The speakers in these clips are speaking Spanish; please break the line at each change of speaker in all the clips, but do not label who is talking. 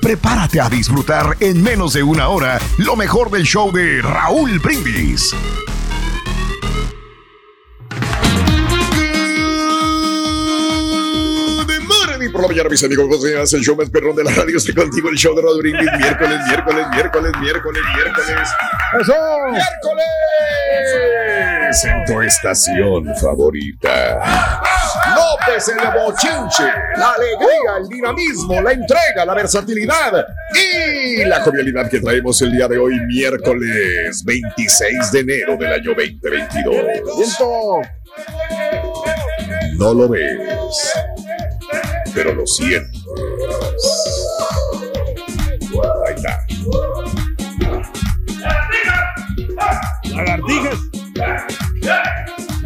Prepárate a disfrutar en menos de una hora lo mejor del show de Raúl Brindis. Y por la mañana, mis amigos, ¿cómo se llama? el show más perrón de la radio. Estoy contigo, el show de Raúl Brindis. Miércoles, miércoles, miércoles, miércoles, miércoles.
¡Eso!
¡Miércoles! En tu estación favorita. López el bochinche, la alegría, el dinamismo, la entrega, la versatilidad y la jovialidad que traemos el día de hoy, miércoles 26 de enero del año 2022.
¡Viento!
No lo ves, pero lo sientes.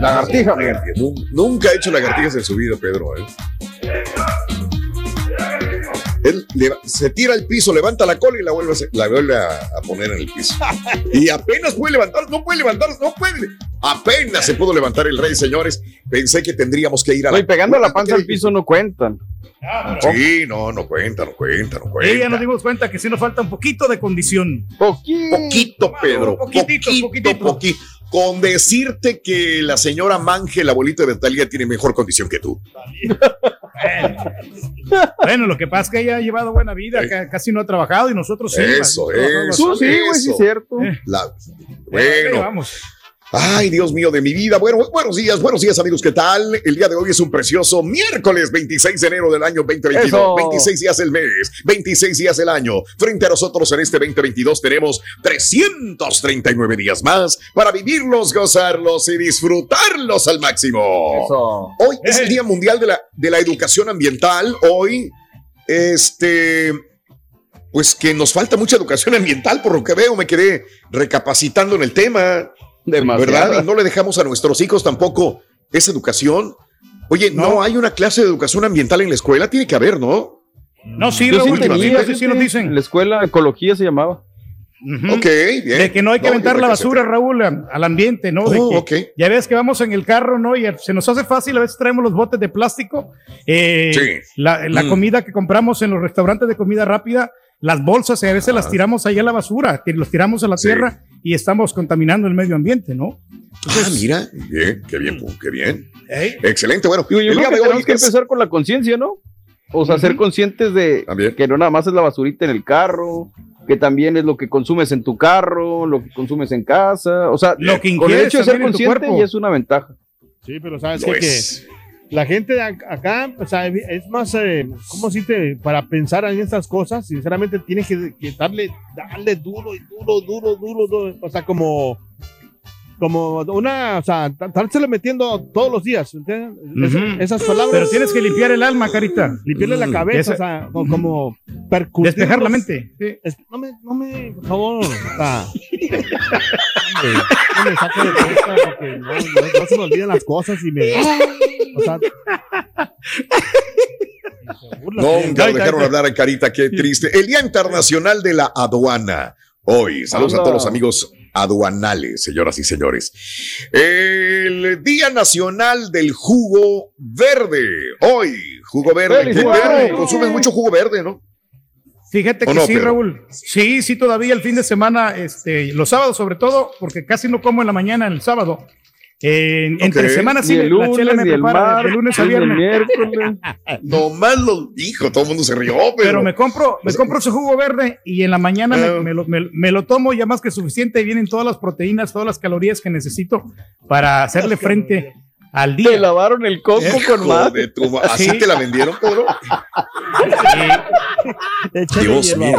Lagartija, Nun- Nunca ha hecho lagartijas en su vida, Pedro. ¿eh? Él se tira al piso, levanta la cola y la vuelve, a, hacer- la vuelve a, a poner en el piso. Y apenas puede levantar, no puede levantar, no puede. Apenas se pudo levantar el rey, señores. Pensé que tendríamos que ir a
Oye, pegando la panza al piso no cuentan.
Sí, no, no cuenta, no cuenta, no cuenta.
Y ya nos dimos cuenta que sí nos falta un poquito de condición.
Poquito, Pedro.
Poquitito,
poquito,
poquitito.
poquito. Con decirte que la señora Manje, la abuelita de Talía, tiene mejor condición que tú.
Bueno, lo que pasa es que ella ha llevado buena vida, ca- casi no ha trabajado y nosotros sí.
Eso,
¿vale?
eso.
Tú sí, güey, sí,
eso.
cierto.
La-
Ahí
bueno,
vamos.
Ay, Dios mío de mi vida. Bueno, buenos días, buenos días, amigos. ¿Qué tal? El día de hoy es un precioso miércoles 26 de enero del año 2022.
Eso.
26 días el mes, 26 días el año. Frente a nosotros en este 2022 tenemos 339 días más para vivirlos, gozarlos y disfrutarlos al máximo.
Eso.
Hoy es el Día Mundial de la, de la Educación Ambiental. Hoy, este, pues que nos falta mucha educación ambiental, por lo que veo, me quedé recapacitando en el tema.
Demasiada.
¿Verdad? Y no le dejamos a nuestros hijos tampoco esa educación. Oye, no, hay una clase de educación ambiental en la escuela, tiene que haber, ¿no?
No, sí,
Yo sí
Raúl,
tenía,
sí, sí nos dicen.
En la escuela ecología se llamaba.
Ujú.
Ok, bien.
De que no hay que
No,
aventar la
que
basura, Raúl, a- al ambiente, ¿no? De
Oh,
que
ok.
Ya ves que vamos en el carro, ¿no? Y se nos hace fácil, a veces traemos los botes de plástico. eh,
Sí.
La, la
Mm.
comida que compramos en los restaurantes de comida rápida, las bolsas, y a veces las tiramos ahí a la basura, los tiramos a la
Sí.
tierra y estamos contaminando el medio ambiente, ¿no?
Ah, mira, bien, qué bien, qué bien. Excelente, bueno,
yo
el
creo que tenemos que
es-
empezar con la conciencia, ¿no? O sea, ser conscientes de
También.
que no nada más es la basurita en el carro, que también es lo que consumes en tu carro, lo que consumes en casa. O sea,
Lo que
con el hecho de ser consciente ya es una ventaja.
Sí, pero sabes que. La gente de ac- acá, o sea, es más, eh, ¿cómo decirte? Para pensar en estas cosas, sinceramente tienes que, que darle, darle duro y duro, duro, duro, duro, o sea, como como una, o sea, estárselo metiendo todos los días, ¿entiendes? esas palabras.
Pero tienes que limpiar el alma, carita.
Limpiarle la mm. cabeza, o sea, como,
percutir. Despejar la mente.
no me, no me, por favor, o sea, no me saque de cuenta porque no, no, se me olvidan las cosas y me, o sea,
no, nunca dejaron hablar a Carita, qué triste. El Día Internacional de la Aduana. Hoy, saludos a todos los amigos aduanales, señoras y señores. El Día Nacional del Jugo Verde. Hoy, jugo verde. Consumen mucho jugo verde, ¿no?
Fíjate que sí, Raúl. Sí, sí, todavía el fin de semana, este, los sábados sobre todo, porque casi no como en la mañana el sábado. Entre semanas sí,
la chela me prepara de lunes a viernes.
no más lo dijo, todo el mundo se rió.
Pero, me compro, me compro ese jugo verde y en la mañana me, ah. me, lo, tomo ya más que suficiente. Vienen todas las proteínas, todas las calorías que necesito para hacerle frente al día.
Te lavaron el coco con más.
¿Así te la vendieron, Pedro?
Dios mío.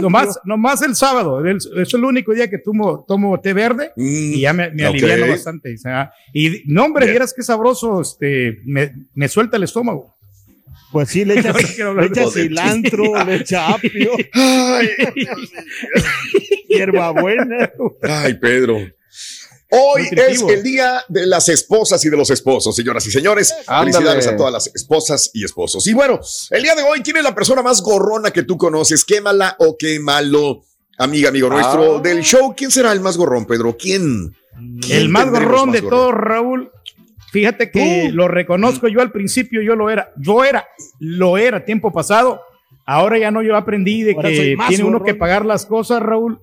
Nomás, nomás el sábado. Es el único día que tomo, tomo té verde y ya me, me aliviano bastante. y no, hombre, vieras qué sabroso. Este, me, me suelta el estómago.
Pues sí, le echa, le echa cilantro, le echa apio. Ay, hierbabuena.
Ay, Pedro. Hoy es el día de las esposas y de los esposos, señoras y señores. Felicidades a todas las esposas y esposos. Y bueno, el día de hoy, ¿quién es la persona más gorrona que tú conoces? Qué mala o qué malo, amiga, amigo nuestro ah. del show. ¿Quién será el más gorrón, Pedro? ¿Quién?
el más gorrón de todos, Raúl. Fíjate que lo reconozco yo al principio, yo lo era. Yo era, lo era tiempo pasado. Ahora ya no, yo aprendí de que tiene uno que pagar las cosas, Raúl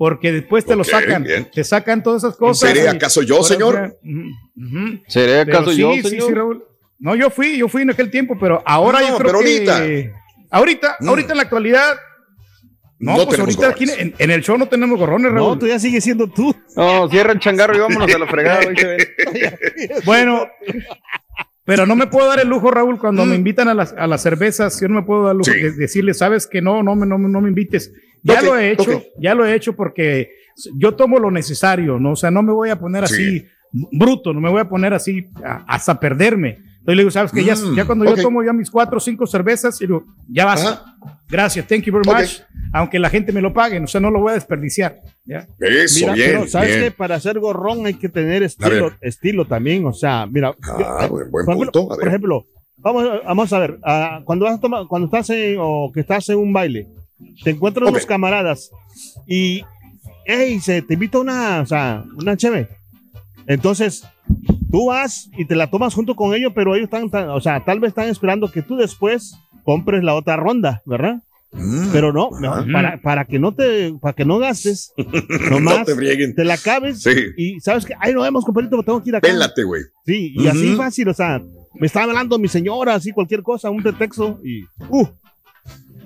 porque después te lo sacan, te sacan todas esas cosas.
¿Seré acaso yo, señor?
¿Seré acaso yo, señor? Sí, sí,
Raúl. No, yo fui, yo fui en aquel tiempo, pero ahora yo creo pero ahorita. que... Ahorita, mm. ahorita en la actualidad, no, pues ahorita aquí en, el show no tenemos gorrones, Raúl.
No, tú ya sigues siendo tú.
No, cierra el changarro y vámonos a la fregada.
bueno, pero no me puedo dar el lujo, Raúl, cuando me mm. invitan a las, a las cervezas, yo no me puedo dar el lujo de decirle, sabes que no, no, no, no me invites. Ya lo he hecho, ya lo he hecho porque yo tomo lo necesario, ¿no? O sea, no me voy a poner así bruto, no me voy a poner así hasta perderme. Entonces le digo, sabes que ya, mm, ya, cuando yo tomo ya mis cuatro o cinco cervezas, y digo, ya basta. Gracias, thank you very much. Aunque la gente me lo pague, o sea, no lo voy a desperdiciar. ¿ya?
Eso, bien. Pero,
¿sabes que Para hacer gorrón hay que tener estilo, estilo también. O sea, mira.
Ah, buen, punto.
Por ejemplo, vamos, vamos a ver, uh, cuando, vas a tomar, cuando estás en, o que estás en un baile, te encuentras unos camaradas y, hey, se te invita una, o sea, una cheve. Entonces, tú vas y te la tomas junto con ellos, pero ellos están, o sea, tal vez están esperando que tú después compres la otra ronda, ¿verdad? Mm. pero no, para, para, que no te, para que no gastes, nomás te, la acabes y sabes que, ay, no vemos, compadrito, tengo que ir acá.
Pélate, güey.
Sí, y así fácil, o sea, me estaba hablando mi señora, así cualquier cosa, un pretexto y, uh,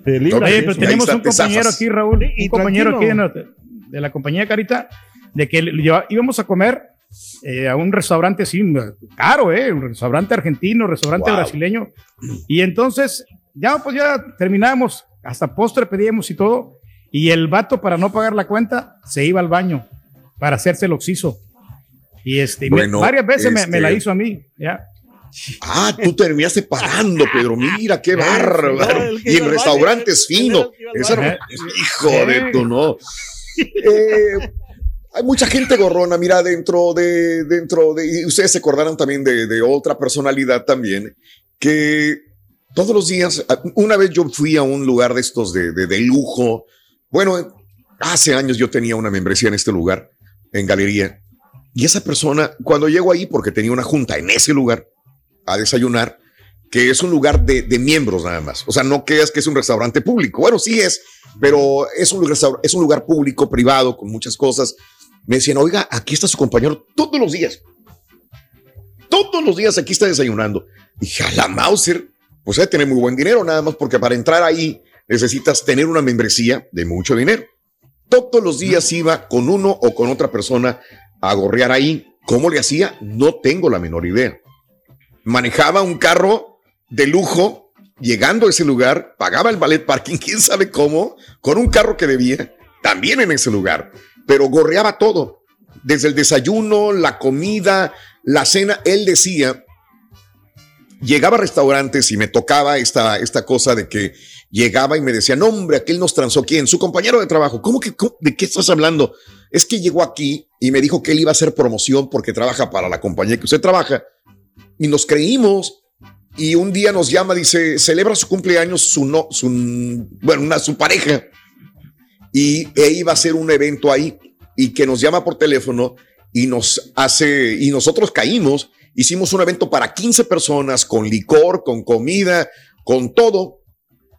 Oye, pero tenemos un compañero aquí, Raúl, un compañero aquí de, la compañía Carita, de que íbamos a comer eh, a un restaurante así, caro, ¿eh? Un restaurante argentino, restaurante brasileño. Y entonces, ya pues ya terminamos, hasta postre pedíamos y todo. Y el vato, para no pagar la cuenta, se iba al baño para hacerse el oxiso. Y este, varias veces me, me, la este hizo a mí, ya.
Ah, tú terminaste pagando, Pedro. Mira qué bárbaro. y en restaurantes finos. Hijo de tu no. Eh, hay mucha gente gorrona, mira, dentro de, dentro de, y ustedes se acordaron también de, otra personalidad también, que todos los días, una vez yo fui a un lugar de estos de, de lujo, bueno, hace años yo tenía una membresía en este lugar, en galería, y esa persona, cuando llego ahí, porque tenía una junta en ese lugar, a desayunar, que es un lugar de, miembros nada más. O sea, no creas que es un restaurante público. Bueno, sí es, pero es un, es un lugar público, privado, con muchas cosas. Me decían, oiga, aquí está su compañero todos los días. Todos los días aquí está desayunando. Dije, a la Mauser, pues hay tener muy buen dinero, nada más porque para entrar ahí necesitas tener una membresía de mucho dinero. Todos los días iba con uno o con otra persona a gorrear ahí. ¿Cómo le hacía? No tengo la menor idea manejaba un carro de lujo, llegando a ese lugar, pagaba el ballet parking, quién sabe cómo, con un carro que debía, también en ese lugar, pero gorreaba todo. desde el desayuno, la comida, la cena, él decía, llegaba a restaurantes y me tocaba esta, esta cosa de que llegaba y me decía, no hombre, aquel nos transó quién, su compañero de trabajo. ¿Cómo que, de qué estás hablando? Es que llegó aquí y me dijo que él iba a hacer promoción porque trabaja para la compañía que usted trabaja. Y nos creímos y un día nos llama, dice, celebra su cumpleaños su, no, su, bueno, una, su pareja. Y e iba a hacer un evento ahí y que nos llama por teléfono y nos hace, y nosotros caímos, hicimos un evento para 15 personas con licor, con comida, con todo.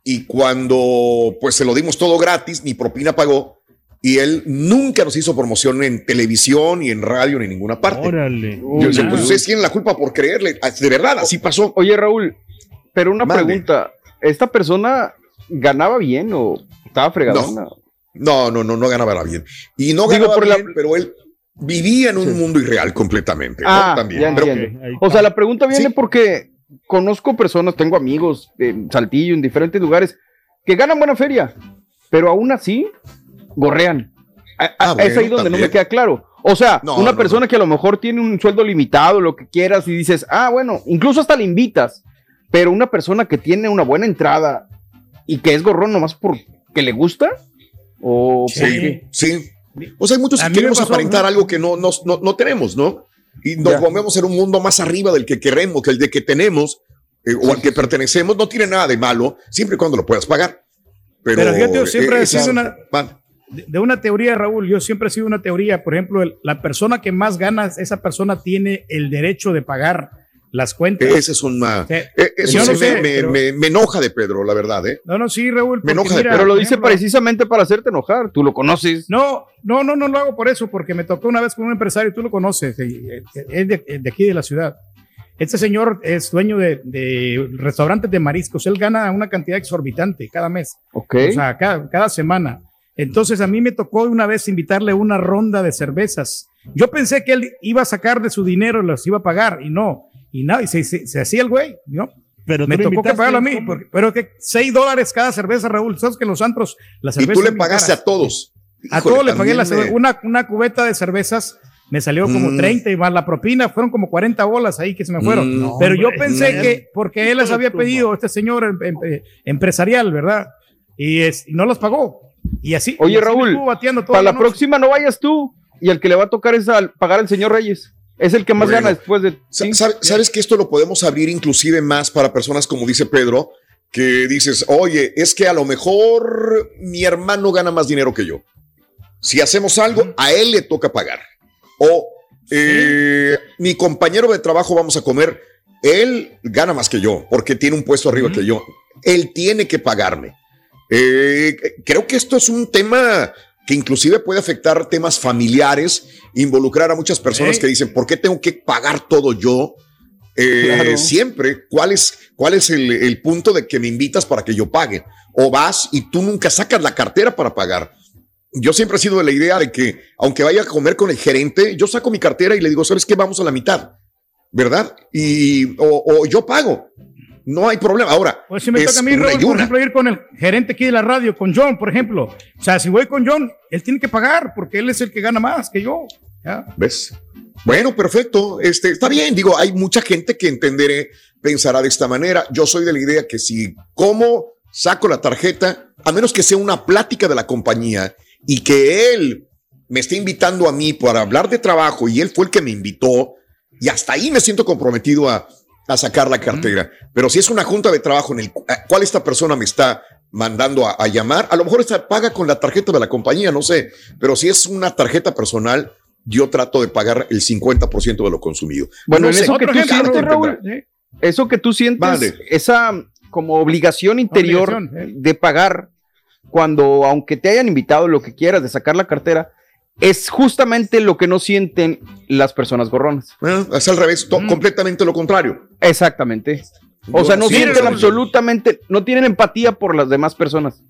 Y cuando pues se lo dimos todo gratis, ni propina pagó, y él nunca nos hizo promoción en televisión, ni en radio, ni en ninguna parte.
Órale.
Yo decía, pues ustedes tienen la culpa por creerle. Ah, De verdad, así pasó.
Oye, Raúl, pero una pregunta. ¿Esta persona ganaba bien o estaba fregadona?
No, no, no, no ganaba bien. Y no
Digo,
ganaba
por la-
bien, pero él vivía en un mundo irreal completamente. ¿no?
Ah,
También.
ya
Pero-
O sea, la pregunta viene
Sí.
porque conozco personas, tengo amigos en Saltillo, en diferentes lugares, que ganan buena feria, pero aún así gorrean. A- a-
Ah,
es ahí donde no me queda claro. O sea,
No,
una
no,
persona que a lo mejor tiene un sueldo limitado, lo que quieras, y dices, ah, bueno, incluso hasta le invitas, pero una persona que tiene una buena entrada y que es gorrón nomás porque le gusta, o?
Sí, sí. O sea, hay muchos que queremos
pasó,
aparentar
¿no?
algo que no, no, no, no tenemos, ¿no? Y nos movemos en un mundo más arriba del que queremos, que el de que tenemos eh, o al que pertenecemos. No tiene nada de malo, siempre y cuando lo puedas pagar. Pero,
Pero fíjate, siempre
eh, esa-
una-
man,
de una teoría, Raúl, yo siempre he sido una teoría, por ejemplo, el- la persona que más gana, esa persona tiene el derecho de pagar las cuentas.
Ese es una.
Sí.
eh, eso sí
no sé,
me, me-
pero-
me- me enoja de Pedro, la verdad, ¿eh?
No, no, sí, Raúl.
Me enoja de-
mira,
Pero lo dice
ejemplo,
precisamente para hacerte enojar, tú lo conoces.
No, no, no, no lo hago por eso, porque me tocó una vez con un empresario, tú lo conoces, eh, eh, es de, de aquí de la ciudad. Este señor es dueño de, de restaurantes de mariscos, él gana una cantidad exorbitante cada mes,
Ok.
o sea, cada, cada semana. Entonces a mí me tocó una vez invitarle una ronda de cervezas. Yo pensé que él iba a sacar de su dinero y los iba a pagar, y no, y nada, y se, se- se hacía el güey, ¿no?
Pero
Me tocó que pagarlo a mí, pero que 6 dólares cada cerveza, Raúl. Sabes que los antros la
Y
cerveza
tú le pagaste
cara.
a todos.
A todos le pagué la
también
cerve-
me-
una, una cubeta de cervezas. Me salió como
Mm.
30 y más la propina fueron como 40 bolas ahí que se me fueron.
Mm.
Pero yo
hombre,
pensé
no.
que, porque él les había pedido, este señor em- em- empresarial, ¿verdad? Y, es, y no los pagó. Y así.
Oye,
y así
Raúl,
estuvo bateando toda
Para la
noche.
próxima no vayas tú y el que le va a tocar es al pagar al señor Reyes. Es el que más
Bueno.
gana después de. Sí.
¿Sabes que esto lo podemos abrir inclusive más para personas como dice Pedro? Que dices, oye, es que a lo mejor mi hermano gana más dinero que yo. Si hacemos algo, a él le toca pagar. O eh, mi compañero de trabajo vamos a comer, él gana más que yo porque tiene un puesto arriba que yo. Él tiene que pagarme. Eh, creo que esto es un tema que inclusive puede afectar temas familiares, involucrar a muchas personas que dicen, ¿por qué tengo que pagar todo yo? Eh,
Claro.
Siempre, ¿cuál es, cuál es el, el punto de que me invitas para que yo pague? O vas y tú nunca sacas la cartera para pagar. Yo siempre he sido de la idea de que, aunque vaya a comer con el gerente, yo saco mi cartera y le digo, ¿sabes qué? Vamos a la mitad, ¿verdad? Y, o, o yo pago. No hay problema. Ahora,
Pues si me
es
toca a mí, por ejemplo, ir con el gerente aquí de la radio, con John, por ejemplo. O sea, si voy con John, él tiene que pagar porque él es el que gana más que yo. ¿ya?
¿Ves? Bueno, perfecto. Este, está bien. Digo, hay mucha gente que entenderé, pensará de esta manera. Yo soy de la idea que si como saco la tarjeta, a menos que sea una plática de la compañía y que él me esté invitando a mí para hablar de trabajo y él fue el que me invitó y hasta ahí me siento comprometido a, a sacar la cartera. Pero si es una junta de trabajo en el cual esta persona me está mandando a, a llamar, a lo mejor esta paga con la tarjeta de la compañía, no sé, pero si es una tarjeta personal, yo trato de pagar el 50% de lo consumido.
Bueno,
No
en
sé,
eso que
Otro
tú
ejemplo,
sientes,
Raúl,
Raúl,
¿sí?
eso que tú sientes,
Vale.
esa como obligación interior
Obligación, ¿eh?
de pagar cuando, aunque te hayan invitado lo que quieras de sacar la cartera, es justamente lo que no sienten las personas gorronas.
Ah, es al revés,
Mm.
completamente lo contrario.
Exactamente. O
Yo-
sea, no
sí,
sienten absolutamente, no tienen empatía por las demás personas.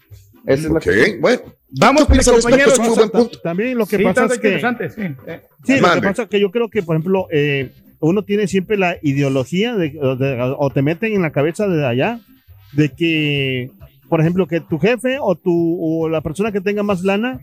Esa es la
Ok,
cuestión.
bueno.
Vamos,
¿Qué piensas al respecto?
compañeros.
Es un muy buen punto.
También lo que
Sí,
pasa es que
sí. Eh,
Sí, lo que pasa es que yo creo que, por ejemplo, eh, uno tiene siempre la ideología de, o de- o te meten en la cabeza de allá de que, por ejemplo, que tu jefe o tu o la persona que tenga más lana,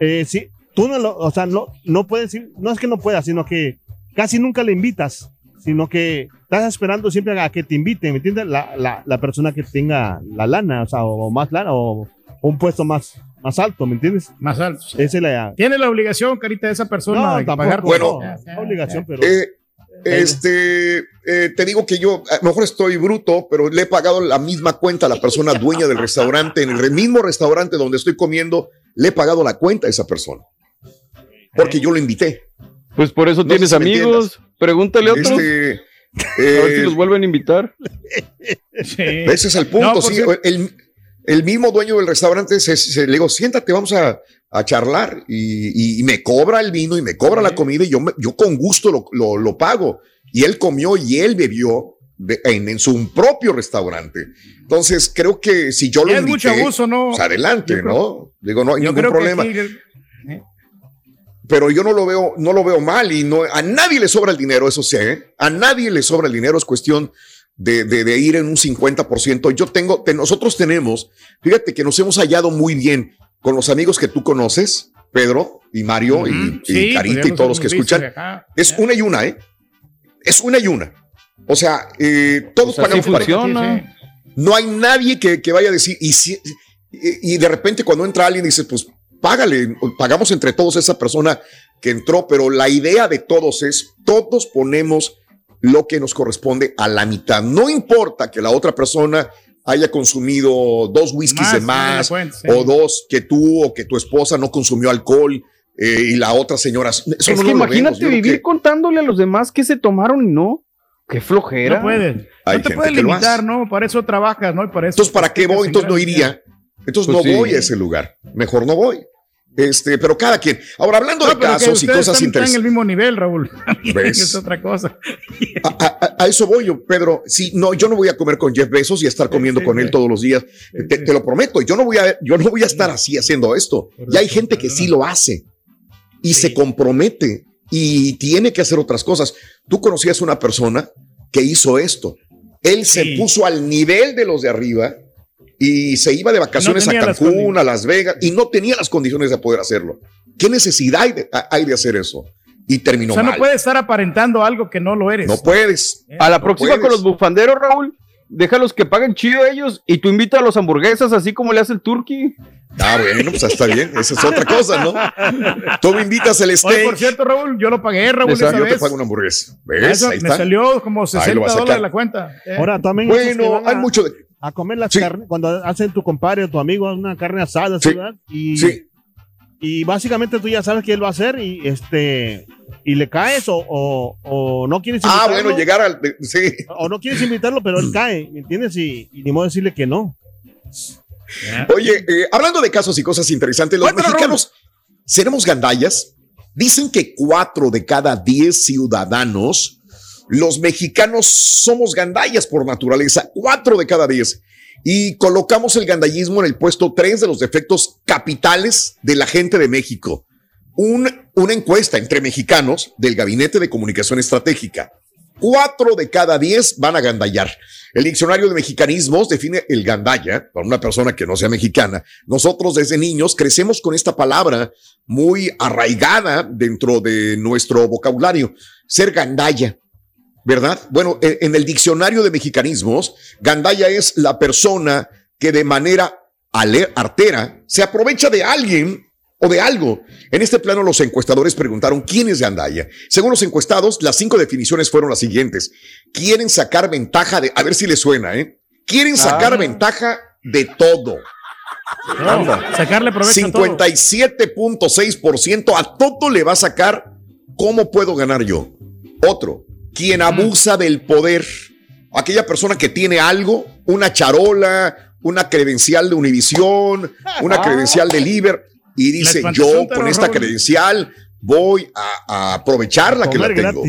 eh, sí, tú no lo, o sea, no, no puedes, no es que no puedas, sino que casi nunca le invitas, sino que estás esperando siempre a que te inviten, ¿me entiendes? La, la, la persona que tenga la lana, o sea, o más lana, o, un puesto más, más alto, ¿me entiendes?
Más alto.
Esa es la...
Tiene la obligación, carita, de esa persona de pagar.
Bueno, no, obligación, pero... Eh, este, eh, te digo que yo, a lo mejor estoy bruto, pero le he pagado la misma cuenta a la persona dueña del restaurante, en el mismo restaurante donde estoy comiendo, le he pagado la cuenta a esa persona. Porque yo lo invité.
Pues por eso tienes amigos. Pregúntale a otros. Este, a ver si eh, los vuelven a invitar.
Ese es el punto, sí. El, mismo dueño del restaurante se, le digo, siéntate, vamos a, charlar. Y, me cobra el vino y me cobra la comida y yo, yo con gusto lo, lo, pago. Y él comió y él bebió en, su propio restaurante. Entonces, creo que si yo lo invité,
mucho abuso, ¿no?
Pues adelante, ¿no? Digo, no hay ningún problema pero yo no lo veo, no lo veo mal y no, a nadie le sobra el dinero, eso sí, ¿eh? a nadie le sobra el dinero, es cuestión de, de, ir en un 50%. Yo tengo, nosotros tenemos, fíjate que nos hemos hallado muy bien con los amigos que tú conoces, Pedro y Mario y, Carita y todos los que escuchan. Es una y una, ¿eh? Es una y una. O sea, eh, todos pues pagamos para No hay nadie que, que, vaya a decir, y, si, y, y de repente cuando entra alguien dice, pues págale, pagamos entre todos esa persona que entró, pero la idea de todos es, todos ponemos lo que nos corresponde a la mitad. No importa que la otra persona haya consumido dos whiskies de más o dos que tú o que tu esposa no consumió alcohol eh, y la otra señora.
es que imagínate vivir contándole a los demás que se tomaron y no. Qué flojera.
No puedes. no te puedes limitar, ¿no? Para eso trabajas, ¿no? para eso.
Entonces, ¿para qué voy? Entonces no iría. Entonces pues no voy a ese lugar. Mejor no voy. Este, pero cada quien. Ahora, hablando de casos y cosas interesantes. Están
en el mismo nivel, Raúl. es otra cosa.
a, eso voy yo, Pedro. Sí, no, yo no voy a comer con Jeff Bezos y a estar comiendo con él todos los días. Te, lo prometo. Yo no voy a, yo no voy a estar así haciendo esto. Y hay gente que sí lo hace y se compromete y tiene que hacer otras cosas. Tú conocías una persona que hizo esto. Él se puso al nivel de los de arriba y se iba de vacaciones a Cancún, a Las Vegas, y no tenía las condiciones de poder hacerlo. ¿Qué necesidad hay de, hacer eso? Y terminó O sea,
no puedes estar aparentando algo que no lo eres.
No puedes.
A la próxima con los bufanderos, Raúl, déjalos que paguen chido ellos y tú invita a los hamburguesas así como le hace el turkey.
Ah, bueno, pues está bien. Esa es otra cosa, ¿no? Tú me invitas el steak.
por cierto, Raúl, yo lo pagué, Raúl. Esa
yo te pago una hamburguesa. ¿Ves?
Ahí me salió como 60 dólares la cuenta.
Ahora también.
Bueno, hay mucho de
a comer las carnes, cuando hacen tu compadre o tu amigo una carne asada, sí. Y, sí. y básicamente tú ya sabes que él va a hacer y este y le caes o, o, no quieres
invitarlo. Ah, bueno, llegar al sí.
O no quieres invitarlo, pero él cae, ¿me entiendes? Y, ni modo decirle que no.
Oye, eh, hablando de casos y cosas interesantes, los mexicanos seremos gandallas. Dicen que cuatro de cada diez ciudadanos los mexicanos somos gandallas por naturaleza, cuatro de cada diez. Y colocamos el gandallismo en el puesto tres de los defectos capitales de la gente de México. una encuesta entre mexicanos del Gabinete de Comunicación Estratégica. Cuatro de cada diez van a gandallar. El diccionario de mexicanismos define el gandalla para una persona que no sea mexicana. Nosotros desde niños crecemos con esta palabra muy arraigada dentro de nuestro vocabulario. Ser gandalla ¿verdad? Bueno, e, en el diccionario de mexicanismos, gandaya es la persona que de manera artera se aprovecha de alguien o de algo. En este plano, los encuestadores preguntaron quién es gandaya. Según los encuestados, las cinco definiciones fueron las siguientes. Quieren sacar ventaja de, a ver si les suena, ¿eh? Quieren sacar ah. ventaja de todo.
sacarle provecho
57.6% a todo le va a sacar. ¿Cómo puedo ganar yo? Otro, quien abusa del poder, aquella persona que tiene algo, una charola, una credencial de Univisión, una credencial de Liber, y dice, yo con esta credencial voy a, aprovechar la que la tengo.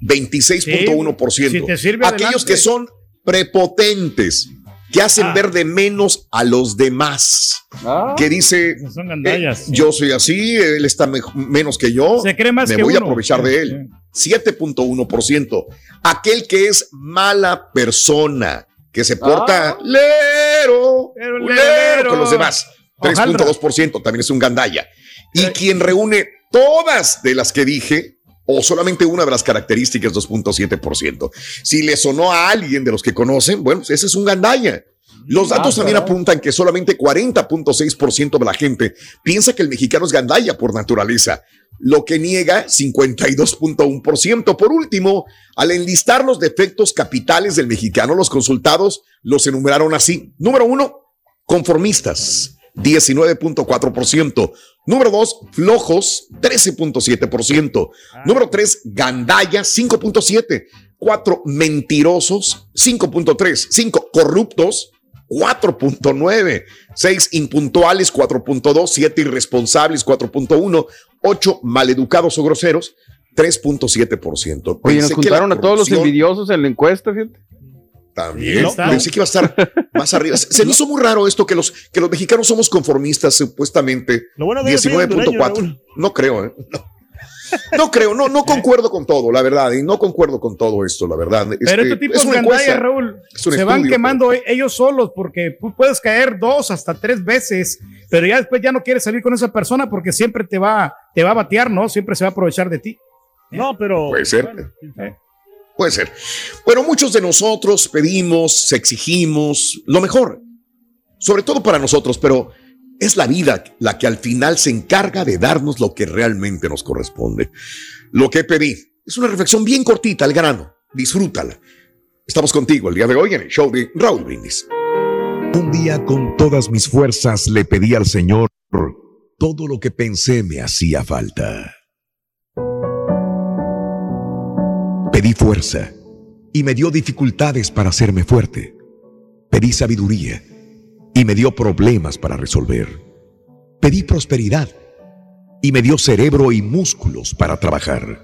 26.1%. Aquellos que son prepotentes, que hacen ah. ver de menos a los demás. Ah. que dice, eh, yo soy así, él está menos que yo, me voy a aprovechar de él. 7.1%. Aquel que es mala persona, que se porta ah. lero, lero, con los demás. 3.2% también es un gandalla. Y quien reúne todas de las que dije, o solamente una de las características, 2.7%. Si le sonó a alguien de los que conocen, bueno, ese es un gandalla. Los datos también apuntan que solamente 40.6% de la gente piensa que el mexicano es gandalla por naturaleza, lo que niega 52.1%. Por último, al enlistar los defectos capitales del mexicano, los consultados los enumeraron así. Número uno, conformistas. 19.4%. Número dos, flojos, 13.7%. Número tres, gandalla, 5.7%. Cuatro, mentirosos, 5.3%. Cinco, corruptos, 4.9, 6 impuntuales, 4.2, 7 irresponsables, 4.1, 8 maleducados o groseros, 3.7%.
Oye, nos juntaron a todos los envidiosos en la encuesta, fíjate.
También. Pensé que iba a estar más arriba. Se me hizo muy raro esto que los, que los mexicanos somos conformistas, supuestamente. 19.4. No creo, ¿eh? No. Creo, no, no concuerdo con todo, la verdad, y no concuerdo con todo esto, la verdad.
Pero este, tipo de gandalla, Raúl, se van quemando e-, ellos solos porque puedes caer dos hasta tres veces, pero ya después ya no quieres salir con esa persona porque siempre te va, te va a batear, ¿no? Siempre se va a aprovechar de ti.
No, pero.
Puede ser. Puede ser. Bueno, muchos de nosotros pedimos, exigimos lo mejor, sobre todo para nosotros, pero es la vida la que al final se encarga de darnos lo que realmente nos corresponde. Lo que pedí es una reflexión bien cortita, al grano. Disfrútala. Estamos contigo el día de hoy en el show de Raúl Brindis.
Un día con todas mis fuerzas le pedí al Señor todo lo que pensé me hacía falta. Pedí fuerza y me dio dificultades para hacerme fuerte. Pedí sabiduría y me dio problemas para resolver. Pedí prosperidad y me dio cerebro y músculos para trabajar.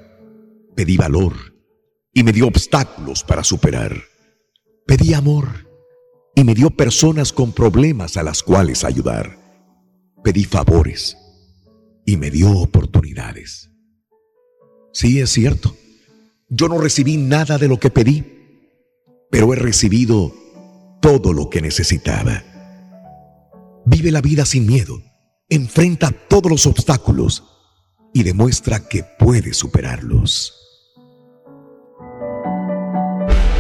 Pedí valor y me dio obstáculos para superar. Pedí amor y me dio personas con problemas a las cuales ayudar. Pedí favores y me dio oportunidades. Sí, es cierto yo no recibí nada de lo que pedí, pero he recibido todo lo que necesitaba. Vive la vida sin miedo, enfrenta todos los obstáculos y demuestra que puedes superarlos.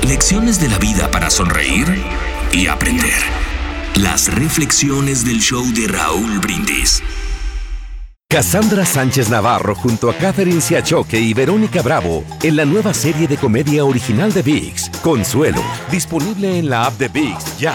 Lecciones de la vida para sonreír y aprender. Las reflexiones del show de Raúl Brindis.
Cassandra Sánchez Navarro junto a Catherine Siachoque y Verónica Bravo en la nueva serie de comedia original de VIX, Consuelo, disponible en la app de VIX ya.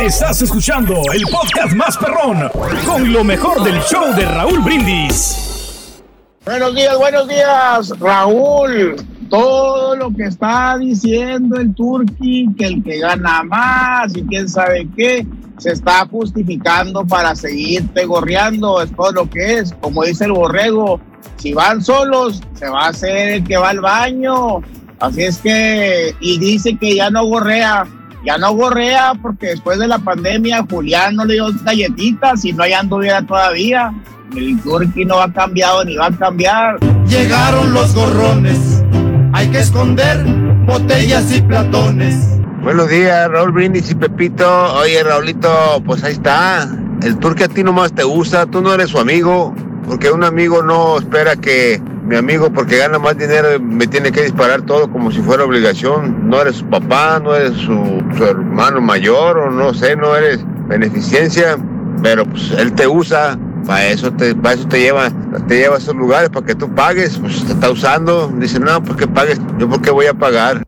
Estás escuchando el podcast más perrón con lo mejor del show de Raúl Brindis.
Buenos días, buenos días, Raúl. Todo lo que está diciendo el Turqui, que el que gana más y quién sabe qué, se está justificando para seguirte gorreando. Es todo lo que es. Como dice el borrego, si van solos, se va a hacer el que va al baño. Así es que, y dice que ya no gorrea ya no gorrea porque después de la pandemia Julián no le dio galletitas y no hay anduviera todavía. El Turqui no ha cambiado ni va a cambiar.
Llegaron los gorrones, hay que esconder botellas y platones.
Buenos días, Raúl Brindis y Pepito. Oye, Raulito, pues ahí está. El Turqui a ti nomás te gusta, tú no eres su amigo, porque un amigo no espera que mi amigo porque gana más dinero me tiene que disparar todo como si fuera obligación. No eres su papá, no eres su, hermano mayor o no sé, no eres beneficencia. pero pues él te usa, para eso te, para eso te lleva, te lleva a esos lugares, para que tú pagues, pues te está usando, dice, no, pues que pagues, yo por qué voy a pagar.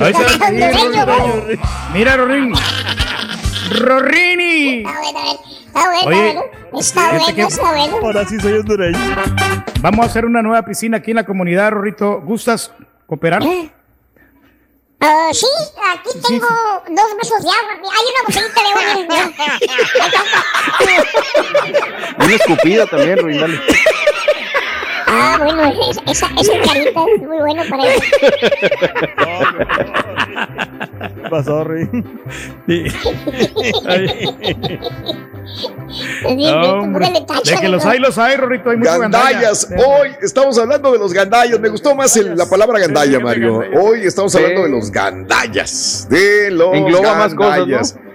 Mira, Rorini. Rorini.
Está bueno, está bueno, está bueno.
Ahora sí soy hondureño.
Vamos a hacer una nueva piscina aquí en la comunidad, Rorrito. ¿Gustas cooperar?
Uh, sí, aquí tengo dos vasos de agua. Hay una botellita
de agua. Una escupida también, Ruin, dale.
Ah, bueno, esa, esa carita es muy bueno para eso.
¿Qué pasó, Rui?
de que los hay, los hay, Rorito. Hay
gandallas. Hoy estamos hablando de los gandallas. Me gustó más el, la palabra gandalla, Mario. Hoy estamos hablando de los gandallas. De los
Engloba más cosas, ¿no?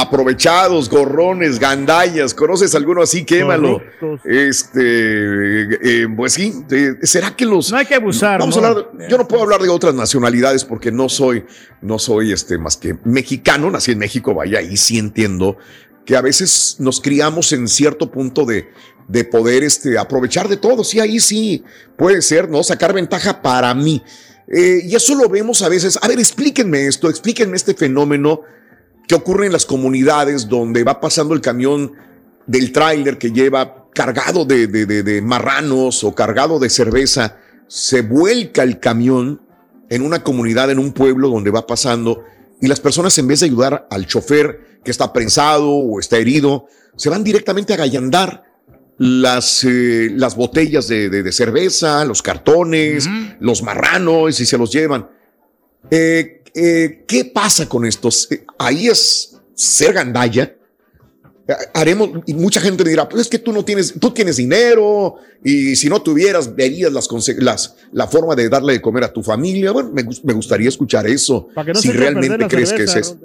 Aprovechados, gorrones, gandallas, ¿conoces alguno así? Quémalo. Este, eh, pues sí, ¿será que los...
No hay que abusar.
Vamos A hablar, yo no puedo hablar de otras nacionalidades porque no soy, no soy este, más que mexicano, nací en México, vaya, y sí entiendo que a veces nos criamos en cierto punto de, de poder este, aprovechar de todo. Sí, ahí sí puede ser, ¿no? Sacar ventaja para mí. Eh, y eso lo vemos a veces. A ver, explíquenme esto, explíquenme este fenómeno ¿Qué ocurre en las comunidades donde va pasando el camión del tráiler que lleva cargado de, marranos o cargado de cerveza? Se vuelca el camión en una comunidad, en un pueblo donde va pasando y las personas en vez de ayudar al chofer que está prensado o está herido, se van directamente a gallandar las, eh, las botellas de, cerveza, los cartones, los marranos y se los llevan. Eh, eh, ¿qué pasa con estos? Ahí es ser gandalla. Eh, haremos, y mucha gente dirá, pues es que tú no tienes, tú tienes dinero y si no tuvieras, verías las, las la forma de darle de comer a tu familia. Bueno, me, me gustaría escuchar eso. si realmente crees que es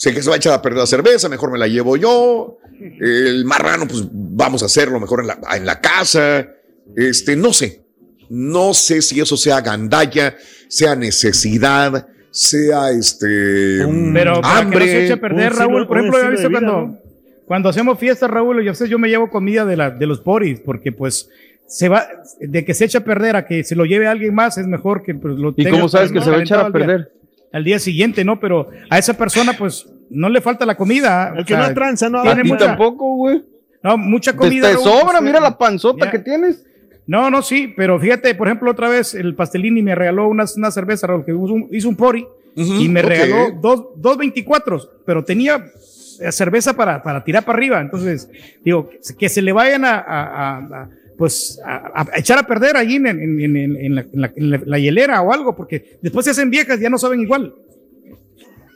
Sé que se va a echar a perder la cerveza, mejor me la llevo yo. El marrano, pues vamos a hacerlo mejor en la, en la casa. Este, no sé. No sé si eso sea gandalla, sea necesidad sea este
pero hambre. Que no se eche a perder, Raúl. Por ejemplo, ya visto cuando, cuando hacemos fiestas, Raúl, yo, yo me llevo comida de, la, de los poris, porque pues se va, de que se echa a perder a que se lo lleve alguien más es mejor que pues, lo
¿Y cómo sabes que se va a echar a perder?
al día siguiente, ¿no? Pero a esa persona, pues, no le falta la comida.
El que no tranza, no.
A ti tampoco, güey.
No, mucha comida.
Te, sobra, pues, mira la panzota que tienes.
No, no, sí, pero fíjate, por ejemplo, otra vez el Pastelini me regaló una, una cerveza, Raúl, que hizo un, pori y me regaló dos, dos 24, pero tenía eh, cerveza para, para tirar para arriba. Entonces, digo, que se le vayan a, pues, a, echar a perder allí en, en, en, la, la, hielera o algo, porque después se hacen viejas, ya no saben igual.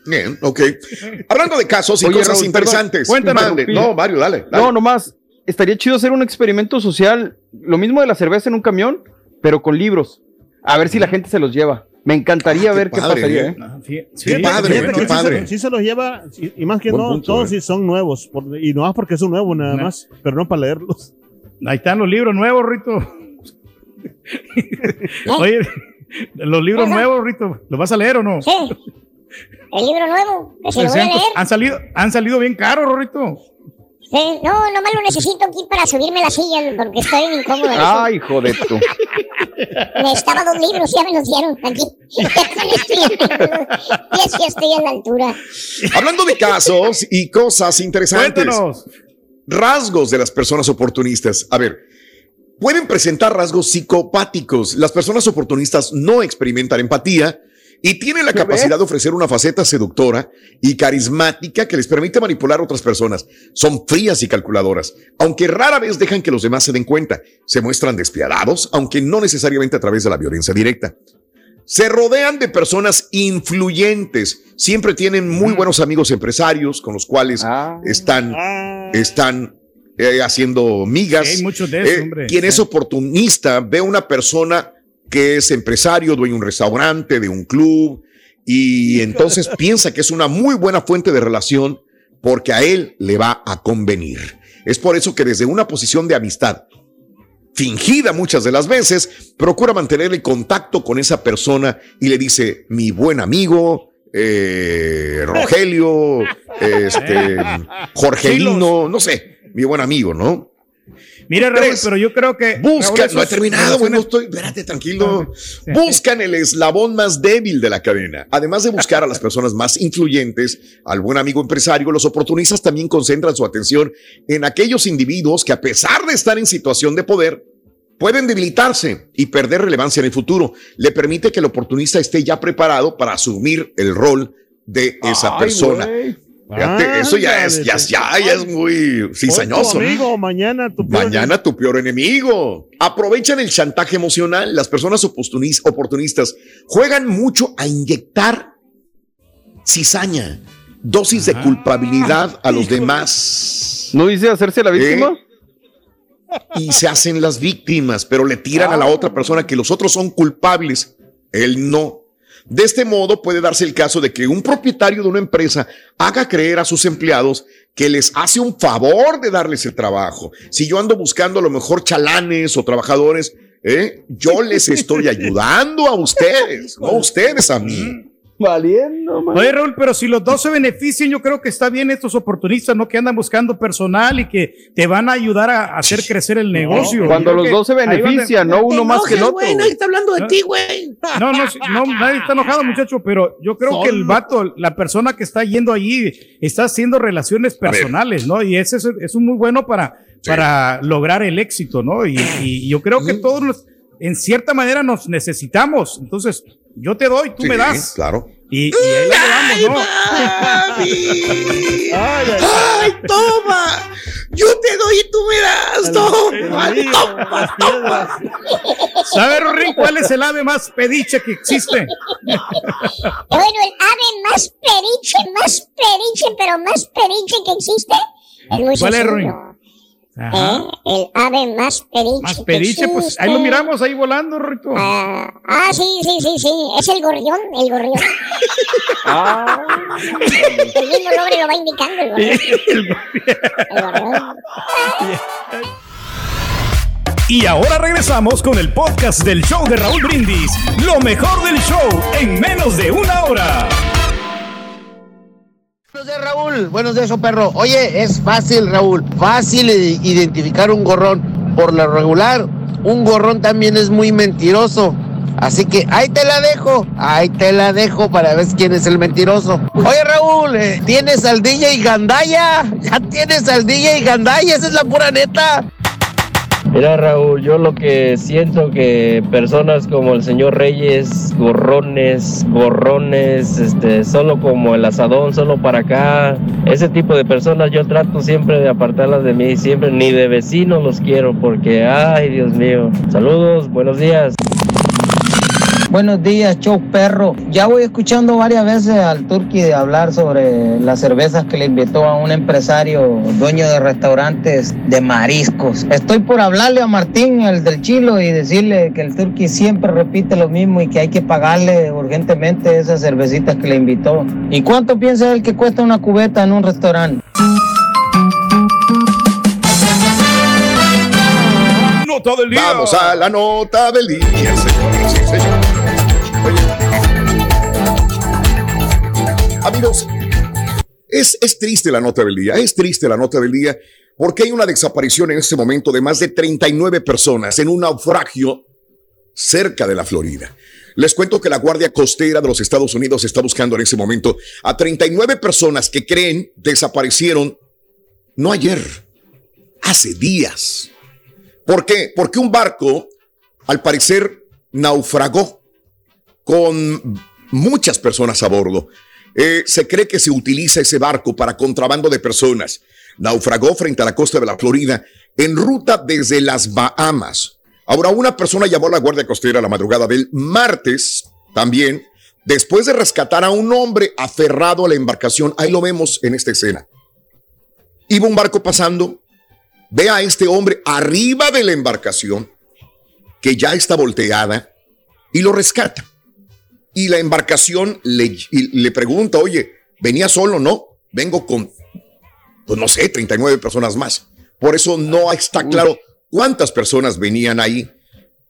Bien, ok. Hablando de casos y cosas interesantes.
Cuéntame. No, Mario, dale, dale. No, nomás estaría chido hacer un experimento social, lo mismo de la cerveza en un camión, pero con libros. A ver si la gente se los lleva. Me encantaría ah, ver qué pasaría. ¿eh?
¿eh? qué padre, qué padre.
Sí se, los lleva, y más que no, todos eh. sí son nuevos, y no más porque son nuevos nada más, pero no para leerlos.
Ahí están los libros nuevos, Rito. Oye, los libros nuevos, Rito, ¿los vas a leer o no?
Sí. El libro nuevo, se lo voy a leer.
Han salido, han salido bien caros, Rito.
Eh, no, nomás lo necesito aquí para subirme la silla porque estoy incómodo.
Ay, hijo de tú.
Necesitaba dos libros, ya me los dieron aquí. y es que estoy a la altura.
Hablando de casos y cosas interesantes. Cuéntanos. Rasgos de las personas oportunistas. A ver, pueden presentar rasgos psicopáticos. Las personas oportunistas no experimentan empatía y tiene la capacidad de ofrecer una faceta seductora y carismática que les permite manipular a otras personas. Son frías y calculadoras, aunque rara vez dejan que los demás se den cuenta. Se muestran despiadados, aunque no necesariamente a través de la violencia directa. Se rodean de personas influyentes. Siempre tienen muy buenos amigos empresarios con los cuales ah. están, ah. están eh, haciendo migas.
hay muchos de esos,
eh, Quien es oportunista ve una persona que es empresario, dueño de un restaurante, de un club, y entonces piensa que es una muy buena fuente de relación porque a él le va a convenir. Es por eso que desde una posición de amistad fingida muchas de las veces, procura mantener el contacto con esa persona y le dice, mi buen amigo, eh, Rogelio, este, Jorgelino, no sé, mi buen amigo, ¿no?
Mira, Raúl, pero yo creo que.
Buscan, no he terminado, estoy, espérate, tranquilo. Buscan el eslabón más débil de la cadena. Además de buscar a las personas más influyentes, al buen amigo empresario, los oportunistas también concentran su atención en aquellos individuos que, a pesar de estar en situación de poder, pueden debilitarse y perder relevancia en el futuro. Le permite que el oportunista esté ya preparado para asumir el rol de esa persona. Fíjate, eso ya es, ya, ya, ya es muy cizañoso.
amigo, mañana tu
peor Mañana tu peor enemigo. Aprovechan el chantaje emocional. Las personas oportunistas juegan mucho a inyectar cizaña, dosis de ah. culpabilidad a los demás.
¿No dice hacerse la víctima?
¿Eh? Y se hacen las víctimas, pero le tiran a la otra ah. persona que los otros son culpables. Él no. De este modo puede darse el caso de que un propietario de una empresa haga creer a sus empleados que les hace un favor de darles el trabajo. Si yo ando buscando a lo mejor chalanes o trabajadores, ¿eh? yo les estoy ayudando a ustedes, no ustedes a mí.
Valiendo, man.
Oye, Raúl, pero si los dos se benefician, yo creo que está bien estos oportunistas, ¿no? Que andan buscando personal y que te van a ayudar a hacer crecer el negocio.
cuando los dos se benefician, no uno más que el otro.
nadie está hablando de ti, güey.
No, no, no, nadie está enojado, muchacho, pero yo creo que el vato, la persona que está yendo allí, está haciendo relaciones personales, ¿no? Y ese es, un muy bueno para, para lograr el éxito, ¿no? Y, y yo creo que todos los en cierta manera nos necesitamos. Entonces, yo te doy, tú me das.
Claro.
Y, y ahí la llevamos, ¿no?
ay, ay, toma! Yo te doy y tú me das. Toma, toma, toma.
¿Sabe, Rorín, cuál es el ave más pediche que existe?
bueno, el ave más periche, más periche, pero más periche que existe.
¿Cuál es, Rorín?
¿Eh? El ave más periche.
Más periche, pues ahí lo miramos ahí volando, Rico.
Ah, ah, sí, sí, sí, sí. Es el gorrión, el gorrión. ah. El mismo nombre lo va indicando el gorrión. el gorrión.
Y ahora regresamos con el podcast del show de Raúl Brindis. Lo mejor del show en menos de una hora.
Buenos días, Raúl. Buenos días, perro. Oye, es fácil, Raúl. Fácil identificar un gorrón. Por lo regular, un gorrón también es muy mentiroso. Así que ahí te la dejo, ahí te la dejo para ver quién es el mentiroso. Oye Raúl, eh, ¿tienes al DJ Gandaya? ¿Ya tienes al DJ Gandaya? Esa es la pura neta.
Mira Raúl, yo lo que siento que personas como el señor Reyes, gorrones, gorrones, este, solo como el asadón, solo para acá, ese tipo de personas yo trato siempre de apartarlas de mí, siempre ni de vecinos los quiero porque, ay Dios mío. Saludos, buenos días.
Buenos días, show perro. Ya voy escuchando varias veces al Turqui de hablar sobre las cervezas que le invitó a un empresario dueño de restaurantes de mariscos. Estoy por hablarle a Martín, el del Chilo, y decirle que el Turqui siempre repite lo mismo y que hay que pagarle urgentemente esas cervecitas que le invitó. ¿Y cuánto piensa él que cuesta una cubeta en un restaurante?
Nota del día. Vamos a la nota del día, Sí, señor. Es, es triste la nota del día, es triste la nota del día porque hay una desaparición en este momento de más de 39 personas en un naufragio cerca de la Florida. Les cuento que la Guardia Costera de los Estados Unidos está buscando en ese momento a 39 personas que creen desaparecieron no ayer, hace días. ¿Por qué? Porque un barco, al parecer, naufragó con muchas personas a bordo. Eh, se cree que se utiliza ese barco para contrabando de personas. Naufragó frente a la costa de la Florida en ruta desde las Bahamas. Ahora, una persona llamó a la Guardia Costera la madrugada del martes también, después de rescatar a un hombre aferrado a la embarcación. Ahí lo vemos en esta escena. Iba un barco pasando, ve a este hombre arriba de la embarcación, que ya está volteada, y lo rescata y la embarcación le, le pregunta, oye, ¿venía solo? No, vengo con, pues no sé, 39 personas más. Por eso no está claro cuántas personas venían ahí.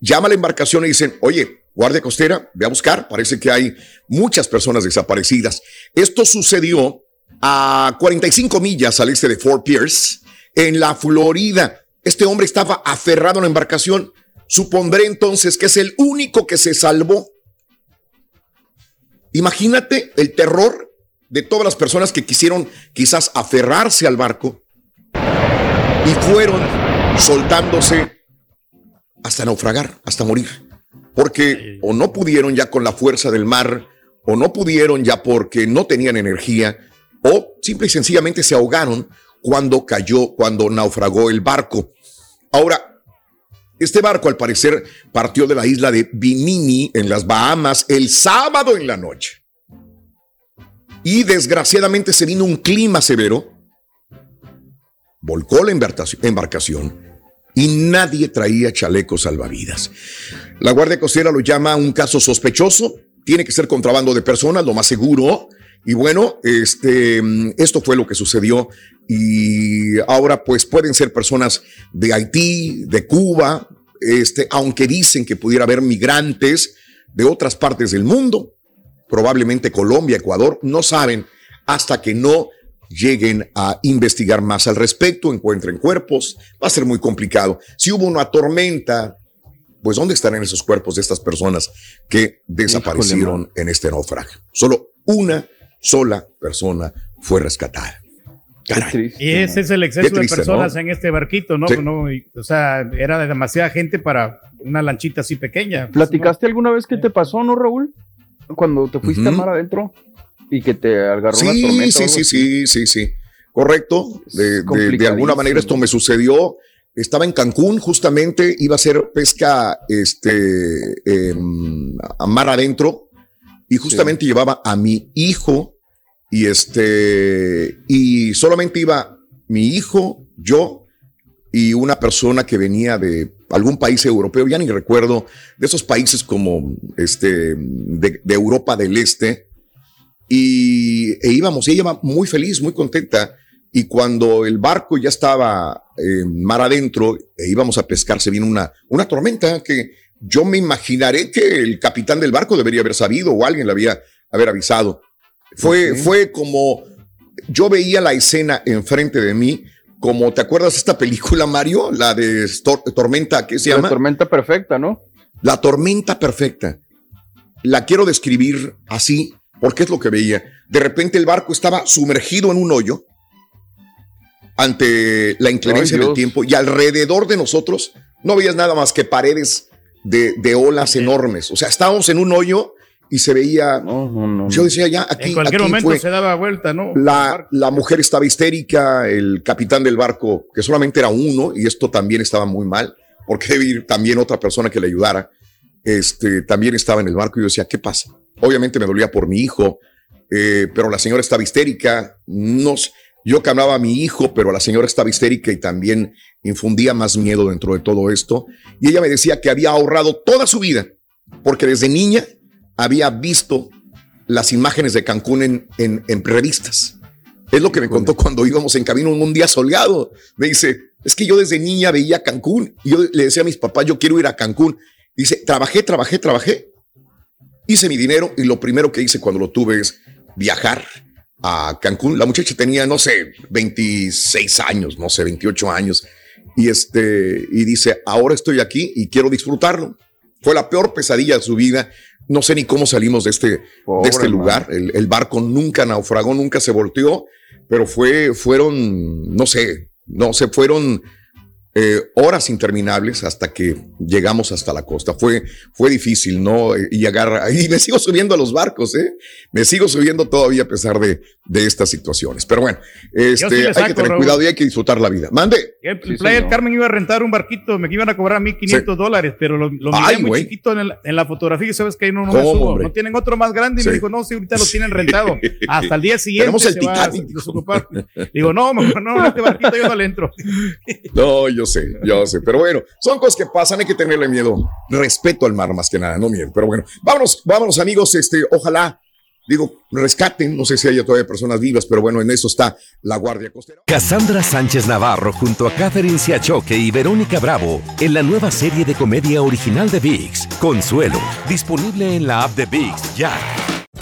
Llama a la embarcación y dicen, oye, guardia costera, ve a buscar, parece que hay muchas personas desaparecidas. Esto sucedió a 45 millas al este de Fort Pierce, en la Florida. Este hombre estaba aferrado a la embarcación. Supondré entonces que es el único que se salvó. Imagínate el terror de todas las personas que quisieron quizás aferrarse al barco y fueron soltándose hasta naufragar, hasta morir. Porque o no pudieron ya con la fuerza del mar, o no pudieron ya porque no tenían energía, o simple y sencillamente se ahogaron cuando cayó, cuando naufragó el barco. Ahora, este barco al parecer partió de la isla de Bimini en las Bahamas el sábado en la noche. Y desgraciadamente se vino un clima severo, volcó la embarcación y nadie traía chalecos salvavidas. La Guardia Costera lo llama un caso sospechoso, tiene que ser contrabando de personas, lo más seguro. Y bueno, este, esto fue lo que sucedió y ahora pues pueden ser personas de Haití, de Cuba, este, aunque dicen que pudiera haber migrantes de otras partes del mundo, probablemente Colombia, Ecuador, no saben hasta que no lleguen a investigar más al respecto, encuentren cuerpos, va a ser muy complicado. Si hubo una tormenta, pues ¿dónde estarán esos cuerpos de estas personas que desaparecieron en este naufragio? Solo una sola persona fue rescatada.
y ese es el exceso de personas en este barquito, ¿no? o sea, era de demasiada gente para una lanchita así pequeña.
¿Platicaste alguna vez qué te pasó, no, Raúl? Cuando te fuiste a mar adentro y que te agarró
sí,
una tormenta.
Sí, sí, sí, sí, sí. Correcto. De, de, alguna manera esto me sucedió. Estaba en Cancún, justamente, iba a hacer pesca este, a mar adentro y justamente llevaba a mi hijo y este, y solamente iba mi hijo, yo y una persona que venía de algún país europeo, ya ni recuerdo, de esos países como este, de, Europa del Este, y e íbamos, y ella iba muy feliz, muy contenta. Y cuando el barco ya estaba en mar adentro e íbamos a pescar, se vino una, una tormenta que yo me imaginaré que el capitán del barco debería haber sabido o alguien le había haber avisado. Fue, fue como yo veía la escena enfrente de mí, como te acuerdas de esta película, Mario, la de Tormenta, ¿qué se llama?
La tormenta perfecta, ¿no?
La tormenta perfecta. La quiero describir así porque es lo que veía. De repente el barco estaba sumergido en un hoyo ante la inclemencia del tiempo y alrededor de nosotros no veías nada más que paredes de, olas enormes. O sea, estábamos en un hoyo y se veía. yo decía ya aquí.
En cualquier momento se daba vuelta, ¿no?
La, la, mujer estaba histérica, el capitán del barco, que solamente era uno, y esto también estaba muy mal, porque debe ir también otra persona que le ayudara. Este también estaba en el barco y yo decía, ¿qué pasa? Obviamente me dolía por mi hijo, eh, pero la señora estaba histérica. No, yo que a mi hijo, pero la señora estaba histérica y también infundía más miedo dentro de todo esto. Y ella me decía que había ahorrado toda su vida, porque desde niña había visto las imágenes de Cancún en, en, revistas. Es lo que me contó cuando íbamos en camino un día soleado. Me dice, es que yo desde niña veía Cancún y yo le decía a mis papás, yo quiero ir a Cancún. Dice, trabajé, trabajé, trabajé Hice mi dinero y lo primero que hice cuando lo tuve es viajar a Cancún. La muchacha tenía, no sé, 26 años, no sé, 28 años. Y, este, y dice, ahora estoy aquí y quiero disfrutarlo. Fue la peor pesadilla de su vida. No sé ni cómo salimos de este, de este lugar. El, el, barco nunca naufragó, nunca se volteó, pero fue, fueron, no sé, no se fueron eh, horas interminables hasta que llegamos hasta la costa. Fue, fue difícil, ¿no? Y llegar, y me sigo subiendo a los barcos, ¿eh? Me sigo subiendo todavía a pesar de, de estas situaciones. Pero bueno, este, hay que tener cuidado y hay que disfrutar la vida. Mande.
El, Playa Carmen iba a rentar un barquito, me iban a cobrar 1.500 dólares, pero lo, lo miré muy chiquito en, en, la fotografía y sabes que ahí no, no me subo. No tienen otro más grande y me dijo, no, si ahorita lo tienen rentado. Hasta el día siguiente
Tenemos el Titanic.
Digo, no, mejor no, este barquito yo no le entro.
no, yo sé, yo sé. Pero bueno, son cosas que pasan, hay que tenerle miedo. Respeto al mar más que nada, no miedo. Pero bueno, vámonos, vámonos amigos. Este, ojalá
digo, rescaten, no sé si haya todavía personas vivas, pero bueno, en eso está la Guardia Costera.
Cassandra Sánchez Navarro junto a Catherine Siachoque y Verónica Bravo en la nueva serie de comedia original de VIX, Consuelo, disponible en la app de VIX ya.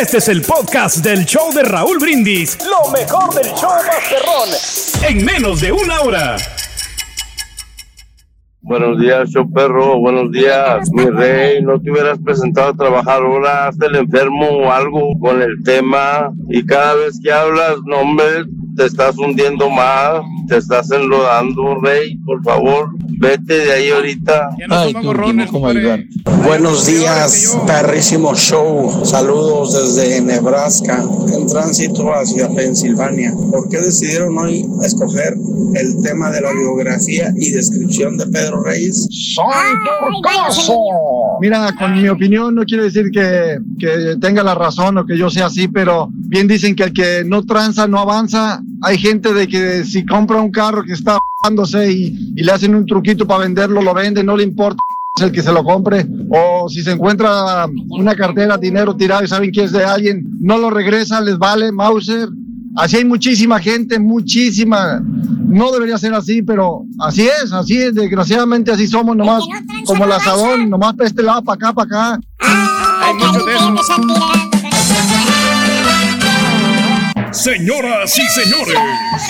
Este es el podcast del show de Raúl Brindis. Lo mejor del show Masterrón. En menos de una hora.
Buenos días, show perro. Buenos días, mi rey. No te hubieras presentado a trabajar ahora, hazte el enfermo o algo con el tema. Y cada vez que hablas, no, hombre, te estás hundiendo más, te estás enlodando, rey. Por favor, vete de ahí ahorita.
Ay, Buenos días, perrísimo show. Saludos desde Nebraska, en tránsito hacia Pensilvania. ¿Por qué decidieron hoy escoger el tema de la biografía y descripción de Pedro Reyes?
caso! Mira, con mi opinión no quiere decir que, que tenga la razón o que yo sea así, pero bien dicen que el que no tranza no avanza. Hay gente de que si compra un carro que está y, y le hacen un truquito para venderlo, lo vende, no le importa el que se lo compre o si se encuentra una cartera, dinero tirado y saben que es de alguien, no lo regresa, les vale, Mauser. Así hay muchísima gente, muchísima. No debería ser así, pero así es, así es. Desgraciadamente así somos nomás, como el asadón, nomás para este lado, para acá, para acá. hay mucho de eso.
Señoras y señores,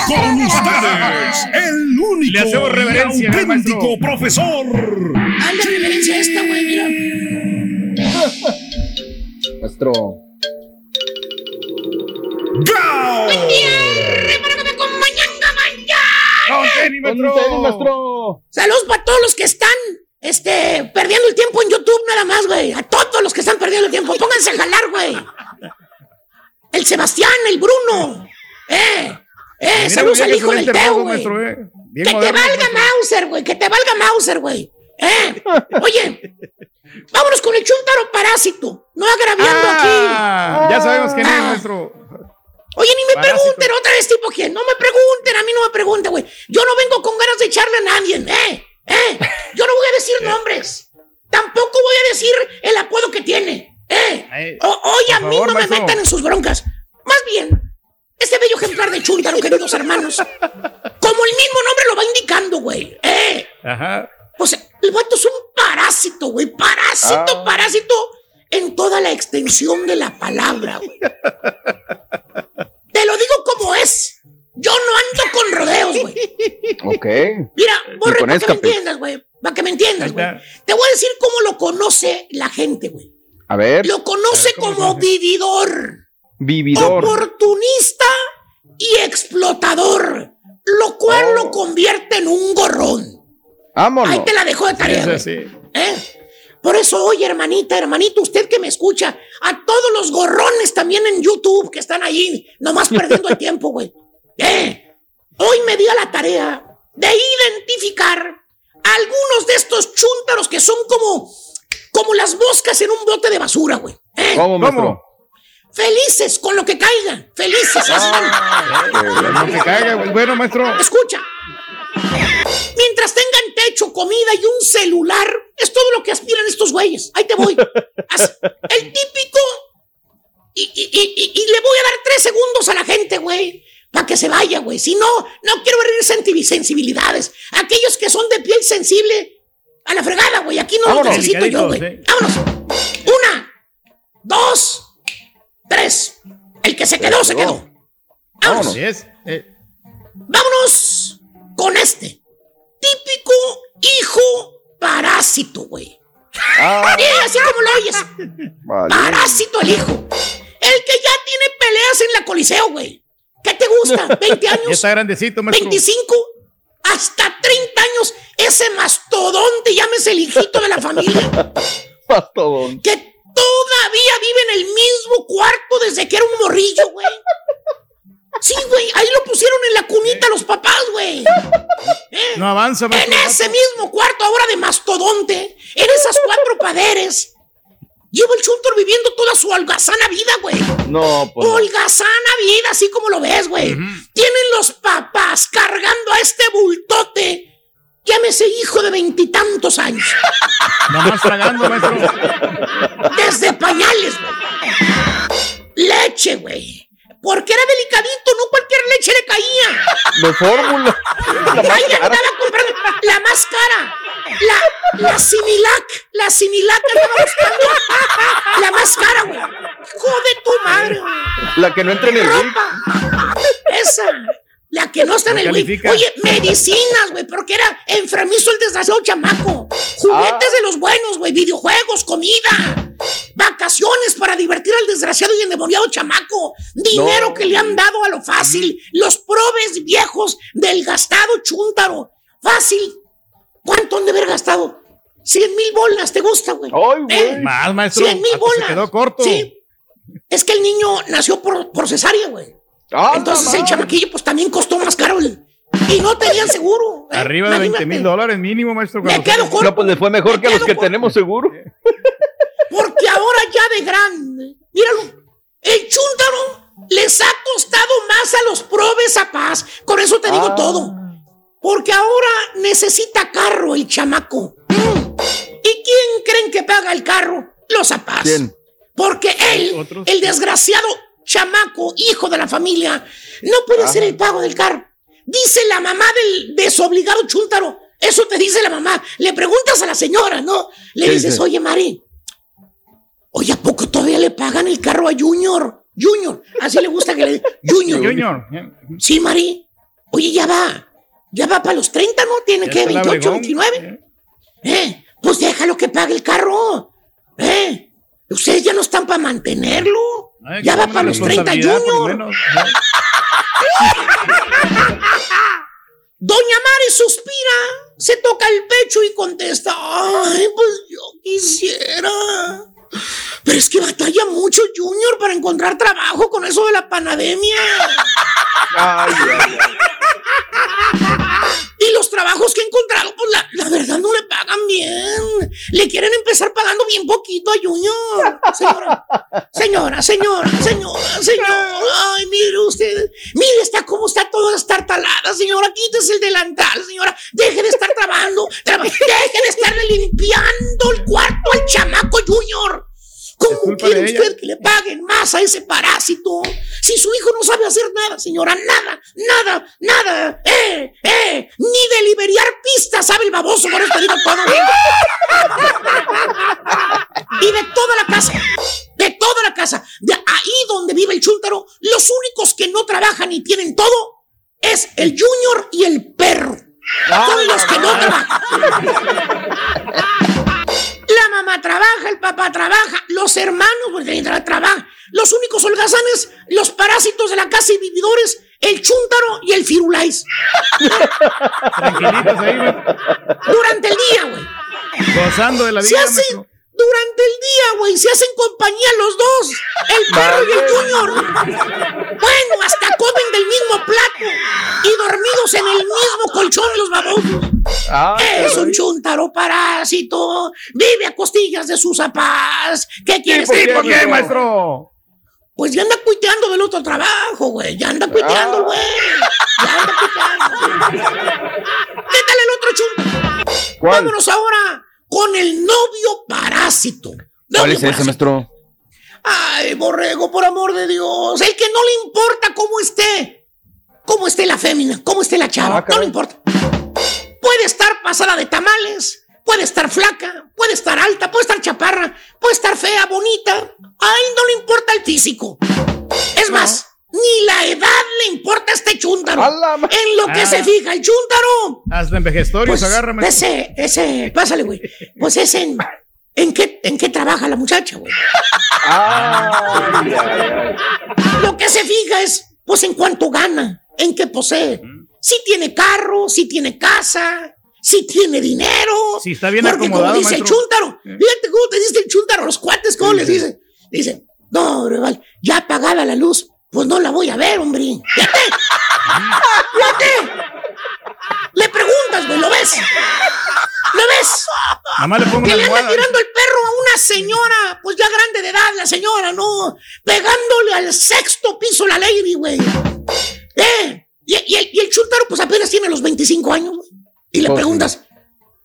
con ustedes, el único
Le hacemos reverencia,
y auténtico profesor.
Hazle reverencia a esta, güey, mira.
Nuestro.
¡Gao!
¡Buen día! ¡Para que me acompañen mañana!
¡Con maestro!
Saludos para todos los que están este, perdiendo el tiempo en YouTube nada más, güey. A todos los que están perdiendo el tiempo. Pónganse a jalar, güey. El Sebastián, el Bruno. Eh, eh, saludos al hijo del Teo, güey.
eh.
Que te valga Mauser, güey. Que te valga Mauser, güey. Eh, oye, vámonos con el chuntaro parásito. No agraviando
Ah,
aquí.
ya sabemos quién es
Ah.
nuestro.
Oye, ni me pregunten otra vez, tipo quién. No me pregunten, a mí no me pregunten, güey. Yo no vengo con ganas de echarle a nadie, ¿eh? ¿Eh? Yo no voy a decir nombres. Tampoco voy a decir el apodo que tiene, ¿eh? O- oye, a mí
favor,
no me metan en sus broncas. Más bien, este bello ejemplar de Chuntaro, queridos hermanos, como el mismo nombre lo va indicando, güey, ¿eh?
Ajá.
Pues el vato es un parásito, güey. Parásito,
Ah.
parásito en toda la extensión de la palabra, güey. Te lo digo como es. Yo no ando con rodeos, güey.
Ok.
Mira, borre, para que me entiendas, güey. Para que me entiendas, güey. Te voy a decir cómo lo conoce la gente, güey.
A ver.
Lo conoce como vividor,
Vividor.
oportunista y explotador, lo cual lo convierte en un gorrón.
Vámonos.
Ahí te la dejo de tarea. güey. ¿Eh? Por eso, oye, hermanita, hermanito, usted que me escucha, a todos los gorrones también en YouTube que están ahí, nomás perdiendo el tiempo, güey. ¿Eh? Hoy me di a la tarea de identificar a algunos de estos chúntaros que son como, como las moscas en un bote de basura, güey. ¿Eh?
¿Cómo, maestro?
Felices con lo que caiga, felices.
Lo que caiga. Bueno, maestro.
Escucha. Comida y un celular, es todo lo que aspiran estos güeyes. Ahí te voy. El típico. Y, y- y- y- le voy a dar tres segundos a la gente, güey. Para que se vaya, güey. Si no, no quiero senti- sensibilidades. Aquellos que son de piel sensible, a la fregada, güey. Aquí no
Vámonos.
necesito yo, güey. Vámonos. Una, dos, tres. El que se quedó, se quedó. Vámonos.
Eh.
Vámonos con este. Típico hijo parásito, güey.
Ah.
Sí, así como lo oyes. Parásito el hijo. El que ya tiene peleas en la Coliseo, güey. ¿Qué te gusta? ¿20 años?
Ya está grandecito, maestro.
¿25? Hasta 30 años. Ese mastodonte, llámese el hijito de la familia.
Mastodonte.
Que todavía vive en el mismo cuarto desde que era un morrillo, güey. Sí, güey, ahí lo pusieron en la cunita los papás, güey. ¿Eh?
No avanza,
En
maestro.
ese mismo cuarto ahora de mastodonte, en esas cuatro paderes, lleva el Chuntor viviendo toda su holgazana vida, güey.
No, pues.
Holgazana vida, así como lo ves, güey. Tienen los papás cargando a este bultote. Llámese hijo de veintitantos años.
Nomás tragando, maestro.
Desde pañales, güey. Leche, güey. Porque era delicadito, no cualquier leche le caía.
De fórmula. La
andaba comprando la más cara. La, la Similac. La Similac andaba buscando. La más cara, güey. Hijo de tu madre, güey.
La que no entra en el.
Ropa. Esa. La que no está en el Wii.
califica.
Oye, medicinas, güey, porque era enfermizo el desgraciado chamaco. Juguetes
Ah.
de los buenos, güey, videojuegos, comida. Vacaciones para divertir al desgraciado y endemoniado chamaco. Dinero
No.
que le han dado a lo fácil. Los probes viejos del gastado chúntaro. Fácil. ¿Cuánto han de haber gastado? Cien mil bolas, ¿te gusta, güey?
Ay,
¿Eh?
Más, maestro.
Cien mil
Hasta se
bolas.
quedó corto.
Sí. Es que el niño nació por, por cesárea, güey.
Ah,
Entonces el chamaquillo pues también costó más caro el- y no tenían seguro. ¿eh?
Arriba de 20
Imagínate.
mil dólares mínimo, maestro.
Me quedo corto.
No, pues le fue mejor que a los que tenemos seguro.
Porque ahora ya de grande, míralo, el chúntaro les ha costado más a los probes a paz. Con eso te digo
Ah.
todo. Porque ahora necesita carro el chamaco. ¿Y quién creen que paga el carro? Los apás.
¿Quién?
Porque él,
Otros.
el desgraciado chamaco, hijo de la familia, no puede hacer el pago del carro. Dice la mamá del desobligado chúntaro. Eso te dice la mamá. Le preguntas a la señora, ¿no? Le
¿Qué
dices,
dice?
oye, Mari, oye, ¿a poco todavía le pagan el carro a Junior? Junior, así le gusta que le Junior.
Junior.
Sí, Mari. Oye, ya va. Ya va para los 30, ¿no? Tiene que
está la
28,
Obregón.
29. ¿Eh? Pues déjalo que pague el carro. ¿Eh? Ustedes ya no están para mantenerlo.
Ay,
ya va para los 30,
responsabilidad, por lo
Junior.
menos.
Doña Mari suspira, se toca el pecho y contesta, ay, pues yo quisiera. Pero es que batalla mucho Junior para encontrar trabajo con eso de la panademia.
Ay, ay, ay.
Y los trabajos que he encontrado, pues la, verdad no le pagan bien. Le quieren empezar pagando bien poquito a Junior. Señora, señora, señora, señora, señora. Ay, mire usted. Mire, está como está toda estartalada, señora. Quítese el delantal, señora. Deje de estar trabajando. traba- deje de estarle limpiando el cuarto al chamaco Junior. ¿Cómo quiere
ella.
usted que le paguen más a ese parásito? Si su hijo no sabe hacer nada, señora, nada, nada, nada, eh, eh, ni de liberar pistas sabe el baboso, con esto digo todo. y de toda la casa, de toda la casa, de ahí donde vive el chúntaro, los únicos que no trabajan y tienen todo es el Junior y el perro. Son los que no trabajan. Mamá trabaja, el papá trabaja, los hermanos pues, trabajan. Los únicos holgazanes, los parásitos de la casa y vividores, el chúntaro y el firulais.
Tranquilitos ahí, maestro.
Durante el día, güey.
Gozando de la vida,
hacen,
maestro.
Durante el día, güey, se hacen compañía los dos, el perro y el junior. Bueno, hasta comen del mismo plato y dormidos en el mismo colchón los babosos.
Ah,
Es un chuntaro parásito, vive a costillas de sus apás. ¿Qué quieres
¿Por
que
qué,
te
por qué, maestro?
Pues ya anda cuiteando del otro trabajo, güey. Ya anda cuiteando,
Ah.
güey. Ya anda cuiteando. ¿Qué tal el otro?
¿Cuál?
Vámonos ahora con el novio parásito.
¿Cuál es ese, maestro?
Ay, borrego, por amor de Dios. El que no le importa cómo esté. Cómo esté la fémina, cómo esté la chava.
Ah,
no le importa. Puede estar pasada de tamales. Puede estar flaca, puede estar alta, puede estar chaparra, puede estar fea, bonita. A él no le importa el físico. Es más, ni la edad le importa a este chúntaro. En lo que
Ah.
se fija el chúntaro.
Hasta en vejestorios,
Pues,
agárrame.
Ese, ese, pásale, güey. Pues es en, en qué, en qué trabaja la muchacha, güey. Lo que se fija es, pues, en cuánto gana, en qué posee. Si tiene carro, si tiene casa, si tiene dinero.
Si está bien
Porque
acomodado,
como dice el chúntaro, fíjate cómo te dice el chúntaro, los cuates, ¿cómo les dice? Dice, no, rival, ya apagada la luz, pues no la voy a ver, hombre. Fíjate. Fíjate. Le preguntas, güey, ¿lo ves? ¿Lo ves?
Más le pongo
Que le anda
almohada.
tirando el perro a una señora, pues ya grande de edad, la señora, ¿no? Pegándole al sexto piso la lady, güey. ¿Eh? Y, y el, y el chúntaro, pues apenas tiene los 25 años, güey. Y le
Pues,
preguntas,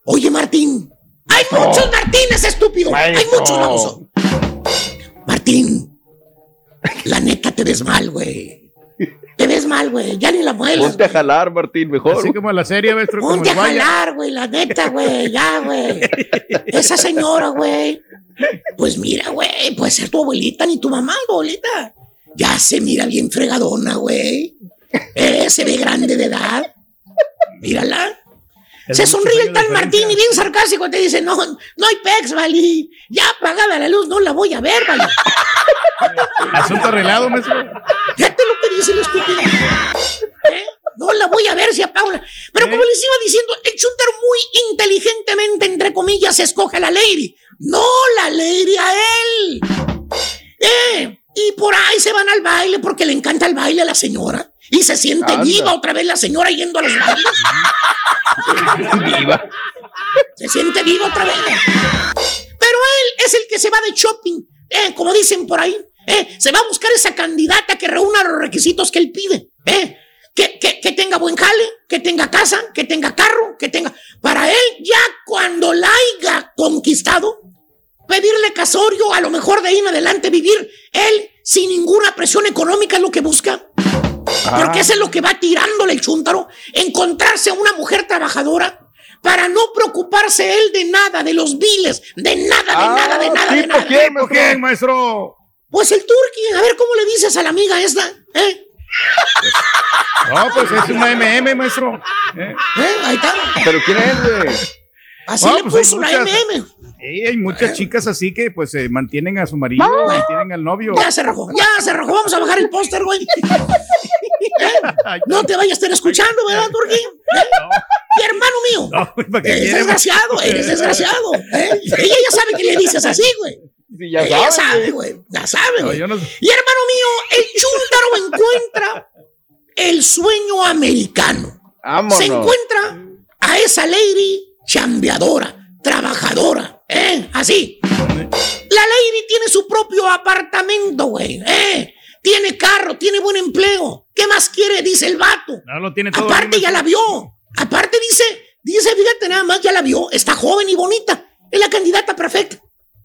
oye, Martín, hay muchos Martínez, estúpido. Hay muchos, baboso. Martín, la neta te ves mal, güey. Te ves mal, güey. Ya ni la muelas.
Ponte a jalar, Martín, mejor.
Así como la serie, maestro. como
Ponte a jalar, güey, la neta, güey, ya, güey. Esa señora, güey. Pues mira, güey, puede ser tu abuelita ni tu mamá, abuelita. Ya se mira bien fregadona, güey. Eh, se ve grande de edad. Mírala.
Es
Se sonríe el tal Martín y bien sarcástico te dice, no, no hay pex, Vali. Ya apagada la luz, no la voy a ver, Vali.
Asunto arreglado, maestro.
Fíjate lo que dice el estúpido. ¿Eh? No la voy a ver si apago la- Pero como les iba diciendo, el chúntaro muy inteligentemente, entre comillas, escoge a la lady. No la lady a él. ¿Eh? Y por ahí se van al baile porque le encanta el baile a la señora. Y se siente
Anda.
viva otra vez la señora yendo a los bailes.
Viva.
Se siente viva otra vez. Pero él es el que se va de shopping, eh, como dicen por ahí. eh, se va a buscar esa candidata que reúna los requisitos que él pide. eh, que, que- que tenga buen jale, que tenga casa, que tenga carro, que tenga... Para él, ya cuando la haya conquistado, pedirle casorio, a lo mejor de ahí en adelante vivir él sin ninguna presión económica es lo que busca. Porque eso es lo que va tirándole el chúntaro. Encontrarse a una mujer trabajadora para no preocuparse él de nada, de los biles, de nada, de nada, de nada, de nada.
¿Tipo quién, maestro?
Pues el turqui, a ver cómo le dices a la amiga esta, ¿eh?
No, pues es una MM, maestro. ¿Eh?
¿Eh? Ahí está.
¿Pero quién es, güey?
Así
No,
le
pues
puso la
muchas-
MM.
Sí, hay muchas chicas así que pues eh, mantienen a su marido, mantienen al novio.
Ya se rajó, ya se rajó. Vamos a bajar el póster, güey. ¿Eh? No te vayas a estar escuchando, ¿verdad, Turqui? ¿Eh? Y hermano mío,
No, ¿para qué
eres
quiere?
desgraciado, eres desgraciado. ¿eh? Ella ya sabe que le dices así, güey.
Sí, ya
Ella
sabe,
güey. Ya sabe, güey.
no-
Y hermano mío, el chúntaro encuentra el sueño americano.
Vámonos.
Se encuentra a esa lady chambeadora, trabajadora, ¿eh? Así. La lady tiene su propio apartamento, güey, ¿eh? Tiene carro, tiene buen empleo. ¿Qué más quiere? Dice el vato.
No lo tiene todo.
Aparte ya la vio. Aparte dice, dice, fíjate nada más, ya la vio. Está joven y bonita. Es la candidata perfecta.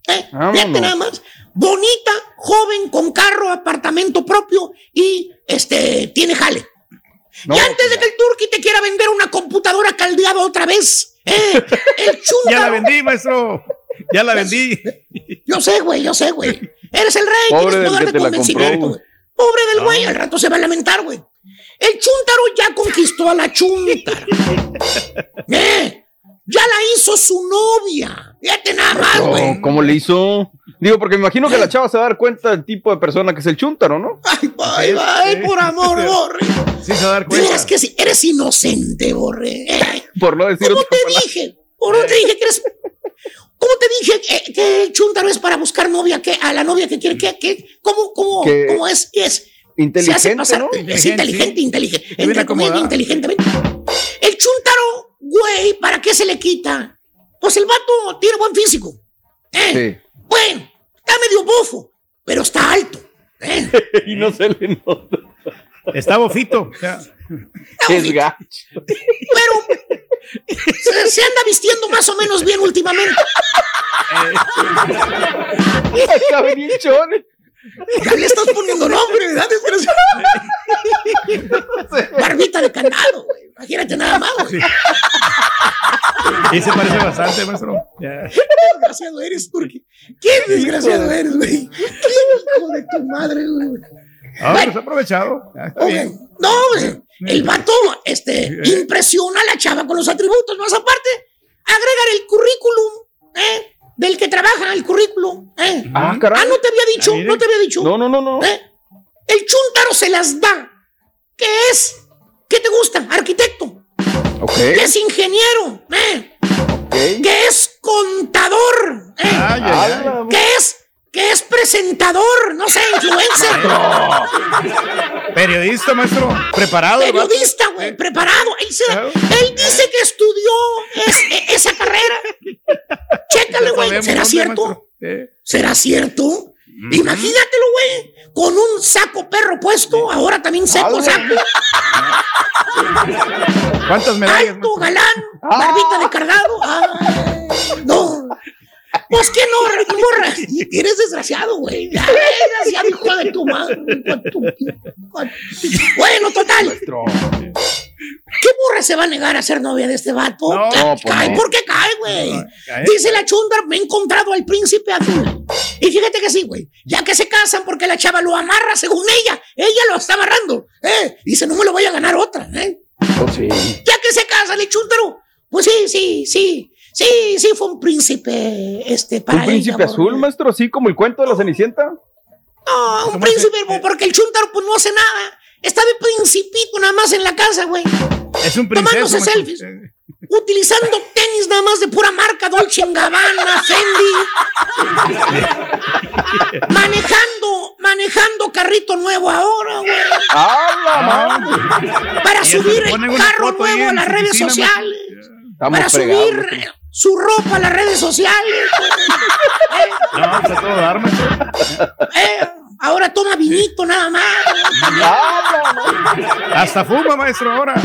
¿Eh? Fíjate nada más. Bonita, joven, con carro, apartamento propio y este tiene jale.
No,
y antes de que el turqui te quiera vender una computadora caldeada otra vez, ¿eh? el chúntaro.
Ya la vendí, maestro. Ya la vendí.
Yo sé, güey, yo sé, güey. Eres el rey,
Pobre
tienes
del
poder
que
de
te la
convencimiento,
compró,
güey. Pobre del güey, al rato se va a lamentar, güey. El chúntaro ya conquistó a la chúntara. ¿Eh? Ya la hizo su novia. Fíjate nada más, güey.
No, ¿Cómo le hizo? Digo, porque me imagino que la chava se va a dar cuenta del tipo de persona que es el chúntaro, ¿no?
Ay, ay, ay, por amor, Borre.
Sí se va a dar cuenta.
veras que sí, eres inocente, Borre.
Por no decir
¿Cómo
otra
te
palabra.
dije? ¿Cómo te dije que eres... ¿Cómo te dije que, que el chúntaro es para buscar novia, que a la novia que quiere, que, que cómo, cómo,
Que-
cómo es? es se hace
Inteligente,
pasar,
¿no?
es inteligente, inteligente, entre comillas, inteligentemente. El chúntaro, güey, ¿para qué se le quita? Pues el vato tiene buen físico. ¿eh?
Sí.
Bueno, está medio bofo, pero está alto. ¿eh?
y no se le nota.
Está bofito. o sea,
Es gacho.
Pero se, se anda vistiendo más o menos bien últimamente.
Acá chone.
Ya le estás poniendo nombre, ¿verdad, desgraciado? Barbita de candado, güey. Imagínate nada más, güey.
Y se parece bastante, maestro.
Ya. Qué desgraciado eres, Turki. Qué desgraciado eres, güey. Qué hijo de tu madre, güey.
Ah, pues aprovechado. Ya, está
Okay.
bien.
No. El vato, este, impresiona a la chava con los atributos. Más aparte, agregar el currículum, ¿eh? Del que trabaja el currículum, ¿eh?
Ah, caray.
Ah, no te había dicho,
Ah,
no te había dicho.
No, no, no, no.
¿Eh? El chúntaro se las da. ¿Qué es? ¿Qué te gusta? Arquitecto.
Ok.
¿Qué es ingeniero? ¿Eh? ¿Qué es contador? ¿Eh?
ay.
¿Qué es? ¿Qué es presentador? No sé, influencer.
Periodista, maestro. Preparado.
Periodista, güey, preparado. Él, se- él dice que estudió es- e- esa carrera. Chécale, güey.
sabemos
¿Será cierto?
Eh.
¿Será cierto? Imagínatelo, güey. Con un saco perro puesto, ahora también seco saco.
¿Cuántas medallas?
Alto, galán, barbita de cardado. Ay, no. Pues que no, morra. Eres desgraciado, güey. Desgraciado, hijo de tu madre. Bueno, total. ¿Qué morra se va a negar a ser novia de este vato?
No,
Ca-
pues
cae
no.
porque cae, güey.
cae.
Dice la chunda, me he encontrado al príncipe azul. Y fíjate que sí, güey. Ya que se casan porque la chava lo amarra según ella. Ella lo está amarrando. ¿eh? Dice, no me lo voy a ganar otra. ¿eh?
Pues sí.
Ya que se casa el chúntaro. Pues sí, sí, sí. Sí, sí, fue un príncipe, este, para
¿Un príncipe azul, maestro? ¿Así como el cuento de la Cenicienta?
No, un príncipe, porque el chúntaro pues no hace nada. Está de principito nada más en la casa, güey.
Es un princeso.
Tomándose
maestro.
selfies. Utilizando tenis nada más de pura marca, Dolce Gabbana, Fendi. manejando, manejando carrito nuevo ahora, güey. Para
Y eso
subir el carro nuevo a
en
las redes sociales.
Estamos
Para
fregados,
subir. Su ropa a las redes sociales.
No, está todo dar, maestro.
Eh, ahora toma vinito nada más.
Hasta fuma, maestro, ahora.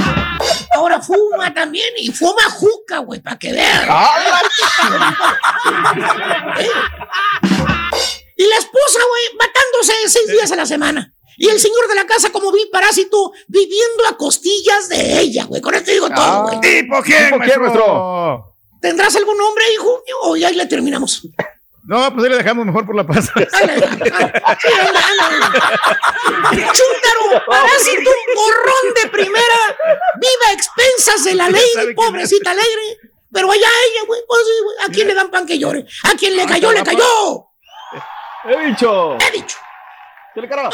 Ahora fuma también y fuma juca, güey, para que vean. ¿Eh? Y la esposa, güey, matándose seis días a la semana. Y el señor de la casa como vi parásito viviendo a costillas de ella, güey. Con esto digo todo, güey.
¿Tipo quién,
¿Tipo quién,
maestro?
¿Tendrás algún nombre, hijo? O ya ahí le terminamos.
No, pues ahí le dejamos mejor por la paz.
Chúntaro, parásito, gorrón de primera, viva expensas de la ley, pobrecita alegre. Pero allá ella, güey, pues güey. ¿A quién le dan pan que llore? ¿A quien le cayó, le cayó?
He dicho.
He dicho.
Se le carga.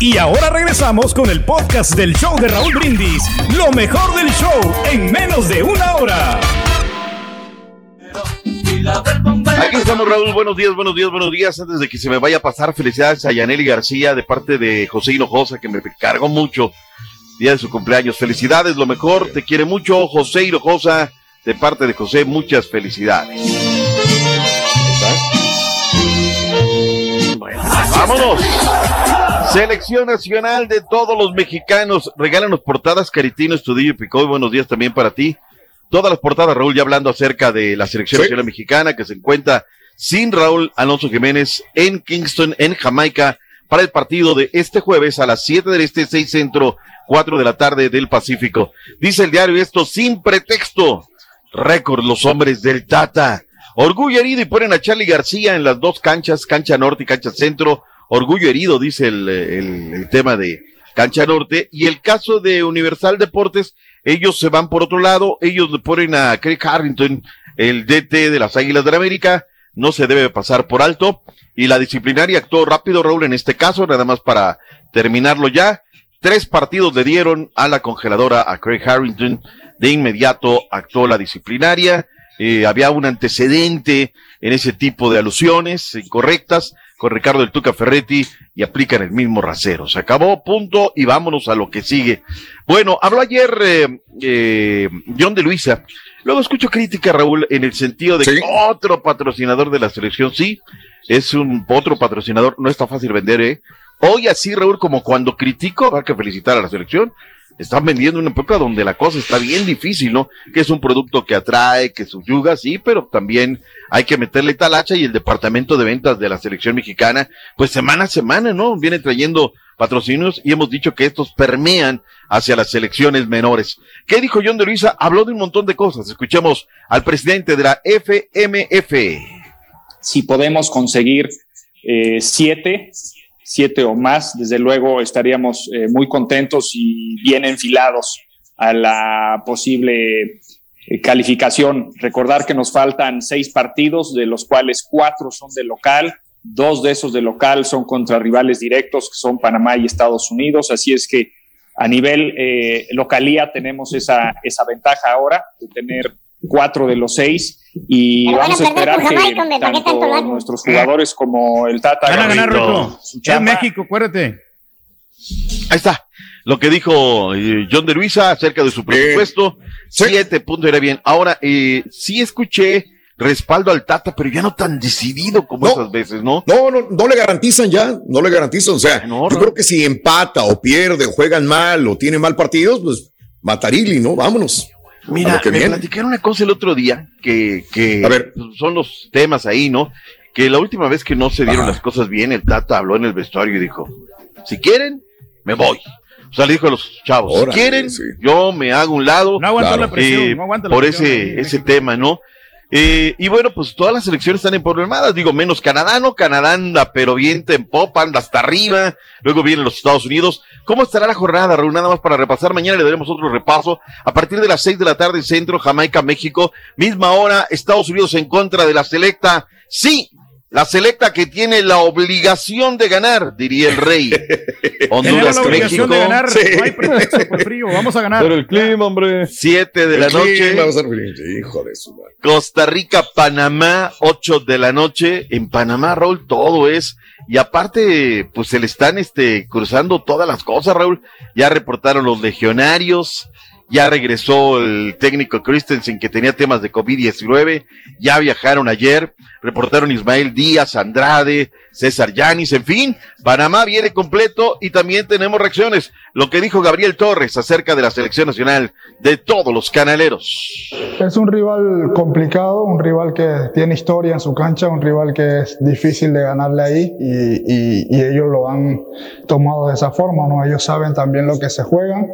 Y ahora regresamos con el podcast del show de Raúl Brindis. Lo mejor del show en menos de una hora.
Aquí estamos, Raúl. Buenos días, buenos días, buenos días. Antes de que se me vaya a pasar, felicidades a Yaneli García de parte de José Hinojosa, que me cargó mucho día de su cumpleaños. Felicidades, lo mejor. Te quiere mucho, José Hinojosa, de parte de José. Muchas felicidades. Bueno, vámonos. Selección nacional de todos los mexicanos. Regálanos portadas, Caritino, Estudillo y Picoy. Buenos días también para ti. Todas las portadas, Raúl, ya hablando acerca de la selección
Sí.
nacional mexicana que se encuentra sin Raúl Alonso Jiménez en Kingston, en Jamaica, para el partido de este jueves a las 7 del Este, 6 Centro, 4 de la tarde del Pacífico. Dice el diario esto sin pretexto. Récord los hombres del Tata. Orgullo herido y ponen a Charlie García en las dos canchas, cancha norte y cancha centro. Orgullo herido, dice el, el- tema de cancha norte. Y el caso de Universal Deportes, ellos se van por otro lado, ellos le ponen a Craig Harrington, el DT de las Águilas de la América, no se debe pasar por alto. Y la disciplinaria actuó rápido, Raúl, en este caso, nada más para terminarlo ya. Tres partidos le dieron a la congeladora a Craig Harrington. De inmediato actuó la disciplinaria. Eh, había un antecedente en ese tipo de alusiones incorrectas con Ricardo del Tuca Ferretti y aplican el mismo rasero. Se acabó, punto, y vámonos a lo que sigue. Bueno, habló ayer eh, eh, John de Luisa. Luego escucho crítica, Raúl, en el sentido de que otro patrocinador de la selección, sí, es un otro patrocinador, no está fácil vender, ¿eh? Hoy así, Raúl, como cuando critico, hay que felicitar a la selección, están vendiendo una época donde la cosa está bien difícil, ¿no? Que es un producto que atrae, que subyuga, sí, pero también hay que meterle talacha y el departamento de ventas de la selección mexicana, pues semana a semana, ¿no? Viene trayendo patrocinios y hemos dicho que estos permean hacia las selecciones menores. ¿Qué dijo John de Luisa? Habló de un montón de cosas. Escuchemos al presidente de la FMF.
Si podemos conseguir eh, siete, siete o más, desde luego estaríamos eh, muy contentos y bien enfilados a la posible eh, calificación. Recordar que nos faltan seis partidos, de los cuales cuatro son de local, dos de esos de local son contra rivales directos, que son Panamá y Estados Unidos, así es que a nivel eh, localía tenemos esa, esa ventaja ahora de tener cuatro de los seis y
Pero
vamos a esperar que
Jamaica, hombre, ¿para qué tanto
nuestros jugadores como el Tata
Van a ganar, Rico.
chamba,
México, acuérdate.
Ahí está. Lo que dijo eh, John de Luisa acerca de su presupuesto. Siete puntos era bien. Ahora, eh, sí escuché respaldo al Tata, pero ya no tan decidido como esas veces, ¿no?
No, no, no le garantizan ya, no le garantizan. O sea, yo creo que si empata o pierde o juegan mal o tiene mal partidos, pues Matarili, ¿no? Vámonos.
Mira, me
viene.
platicaron una cosa el otro día, que, que son los temas ahí, ¿no? Que la última vez que no se dieron las cosas bien, el Tata habló en el vestuario y dijo, si quieren, me voy. O sea, le dijo a los chavos,
Órale,
si quieren, yo me hago un lado.
No aguanto la presión,
eh,
no aguanto la
Por
presión
ese, ese tema, ¿no? Eh, y bueno, pues todas las elecciones están emproblemadas, digo, menos Canadá, ¿no? Canadá anda, pero viento en popa, anda hasta arriba, luego vienen los Estados Unidos. ¿Cómo estará la jornada, Raúl? Nada más para repasar, mañana le daremos otro repaso. A partir de las seis de la tarde, centro, Jamaica, México, misma hora, Estados Unidos en contra de la selecta. Sí, la selecta que tiene la obligación de ganar, diría el rey. Honduras,
la obligación
México.
de ganar. No hay pretexto por frío. Vamos a ganar.
Pero el clima, hombre. Siete de la
El
noche.
clima va a ser feliz. Hijo de su madre.
Costa Rica, Panamá, 8 de la noche. En Panamá, Raúl, todo es. Y aparte, pues se le están este, cruzando todas las cosas, Raúl. Ya reportaron los legionarios. Ya regresó el técnico Christensen que tenía temas de COVID-19. Ya viajaron ayer. Reportaron Ismael Díaz, Andrade, César Yanis, en fin. Panamá viene completo y también tenemos reacciones. Lo que dijo Gabriel Torres acerca de la selección nacional de todos los canaleros.
Es un rival complicado, un rival que tiene historia en su cancha, un rival que es difícil de ganarle ahí y, y- ellos lo han tomado de esa forma, ¿no? Ellos saben también lo que se juegan.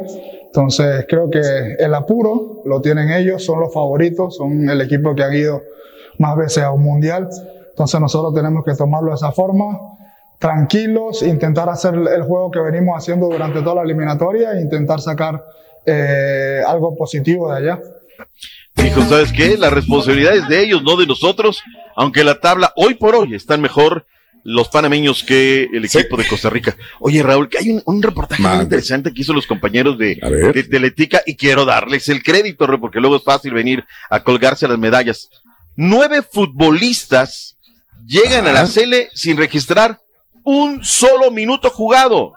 Entonces creo que el apuro lo tienen ellos, son los favoritos, son el equipo que han ido más veces a un mundial. Entonces nosotros tenemos que tomarlo de esa forma, tranquilos, intentar hacer el juego que venimos haciendo durante toda la eliminatoria e intentar sacar eh, algo positivo de allá.
Dijo, ¿sabes qué? La responsabilidad es de ellos, no de nosotros, aunque la tabla hoy por hoy están mejor los panameños que el equipo de Costa Rica. Oye, Raúl, que hay un, un reportaje muy interesante que hizo los compañeros de, de Teletica y quiero darles el crédito, porque luego es fácil venir a colgarse las medallas. Nueve futbolistas llegan a la Cele sin registrar un solo minuto jugado.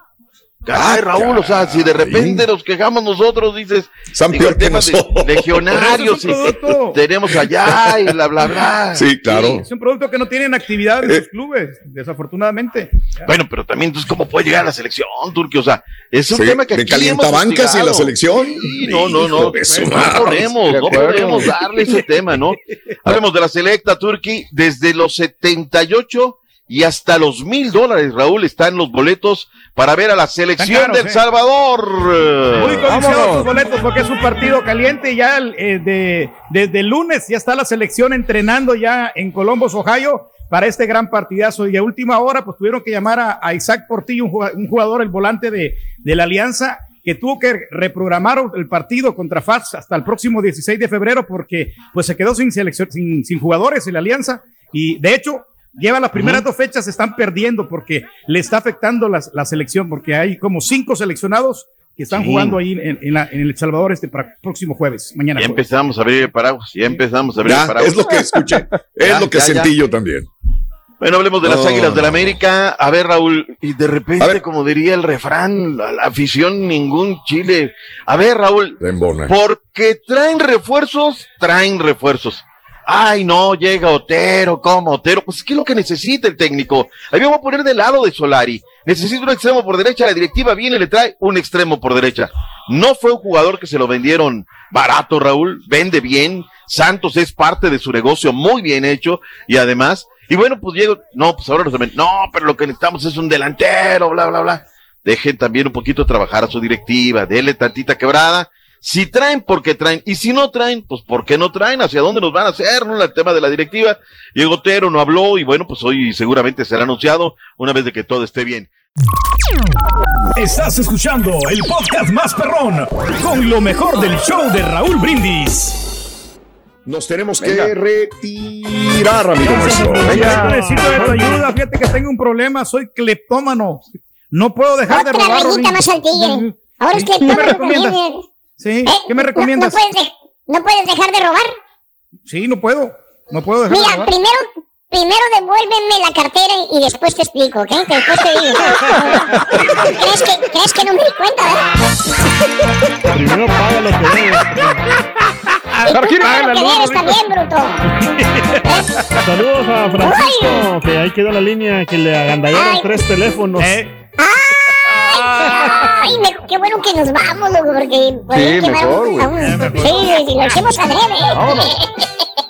Caray, Raúl, o sea, si de repente nos quejamos nosotros, dices,
Están
digo, el tema de legionarios, y tenemos allá y bla, bla, bla.
Sí, claro.
Es un producto que no tienen actividad en sus clubes, desafortunadamente.
Bueno, pero también, entonces, ¿cómo puede llegar a la selección, Turquía? O sea, es un
Sí,
tema que
de
aquí hemos
calientabancas y en la selección.
Sí, no, no, no. No podemos,
De
no podemos darle ese tema, ¿no? Hablemos de la selecta Turquía desde los 78 y hasta los mil dólares, Raúl, están los boletos para ver a la selección
caros,
del
eh.
Salvador.
Muy codiciados los boletos porque es un partido caliente y ya eh, de, desde el lunes ya está la selección entrenando ya en Columbus, Ohio para este gran partidazo y a última hora pues tuvieron que llamar a, a Isaac Portillo, un jugador, el volante de, de la Alianza que tuvo que reprogramar el partido contra FAS hasta el próximo 16 de febrero porque pues se quedó sin selección, sin, sin jugadores en la Alianza y de hecho lleva las primeras dos fechas, se están perdiendo porque le está afectando las- la, selección, porque hay como cinco seleccionados que están
Sí.
jugando ahí en, en la- en El Salvador este pra- próximo jueves, mañana.
Ya
jueves.
empezamos a abrir el paraguas, ya empezamos a abrir
Ya,
el paraguas.
es lo que escuché, es
Ya,
lo que
ya, ya.
sentí yo también.
Bueno, hablemos de las Águilas del
no.
América. A ver, Raúl, y de repente, como diría el refrán, la, la afición, ningún chile. A ver, Raúl,
La
porque traen refuerzos, traen refuerzos. Ay, no, llega Otero, ¿cómo Otero? Pues, ¿qué es lo que necesita el técnico? Ahí voy a poner del lado de Solari. Necesita un extremo por derecha, la directiva viene y le trae un extremo por derecha. No fue un jugador que se lo vendieron barato, Raúl, vende bien. Santos es parte de su negocio muy bien hecho y además, y bueno, pues Diego, no, pues ahora nos no, pero lo que necesitamos es un delantero, bla, bla, bla. dejen también un poquito trabajar a su directiva, denle tantita quebrada. Si traen, porque traen. Y si no traen, pues ¿por qué no traen? ¿Hacia dónde nos van a hacer? ¿No? El tema de la directiva. Diego Otero no habló y bueno, pues hoy seguramente será anunciado una vez de que todo esté bien.
Estás escuchando el podcast más perrón con lo mejor del show de Raúl Brindis.
Nos tenemos que retirar, amigo nuestro.
Necesito de tu ayuda. Fíjate que tengo un problema. Soy cleptómano. No puedo dejar de robar.
Otra más al tigre. Ahora es
¿Qué Sí, ¿qué me recomiendas?
No, puedes ¿No puedes dejar de robar?
Sí, no puedo. No puedo dejar
Mira,
de robar.
primero Primero devuélveme la cartera y después te explico, ¿ok? Después te digo. ¿Crees que, ¿Crees que no me di cuenta, eh?
Primero paga lo que debes.
Y tú paga lo que debes también, bruto.
Saludos a Francisco, que ahí quedó la línea que le agandallaron tres teléfonos.
Eh.
Ay, me- qué bueno que nos vamos, loco, porque... pues,
Sí, mejor,
vamos- Sí, si lo hacemos adrede.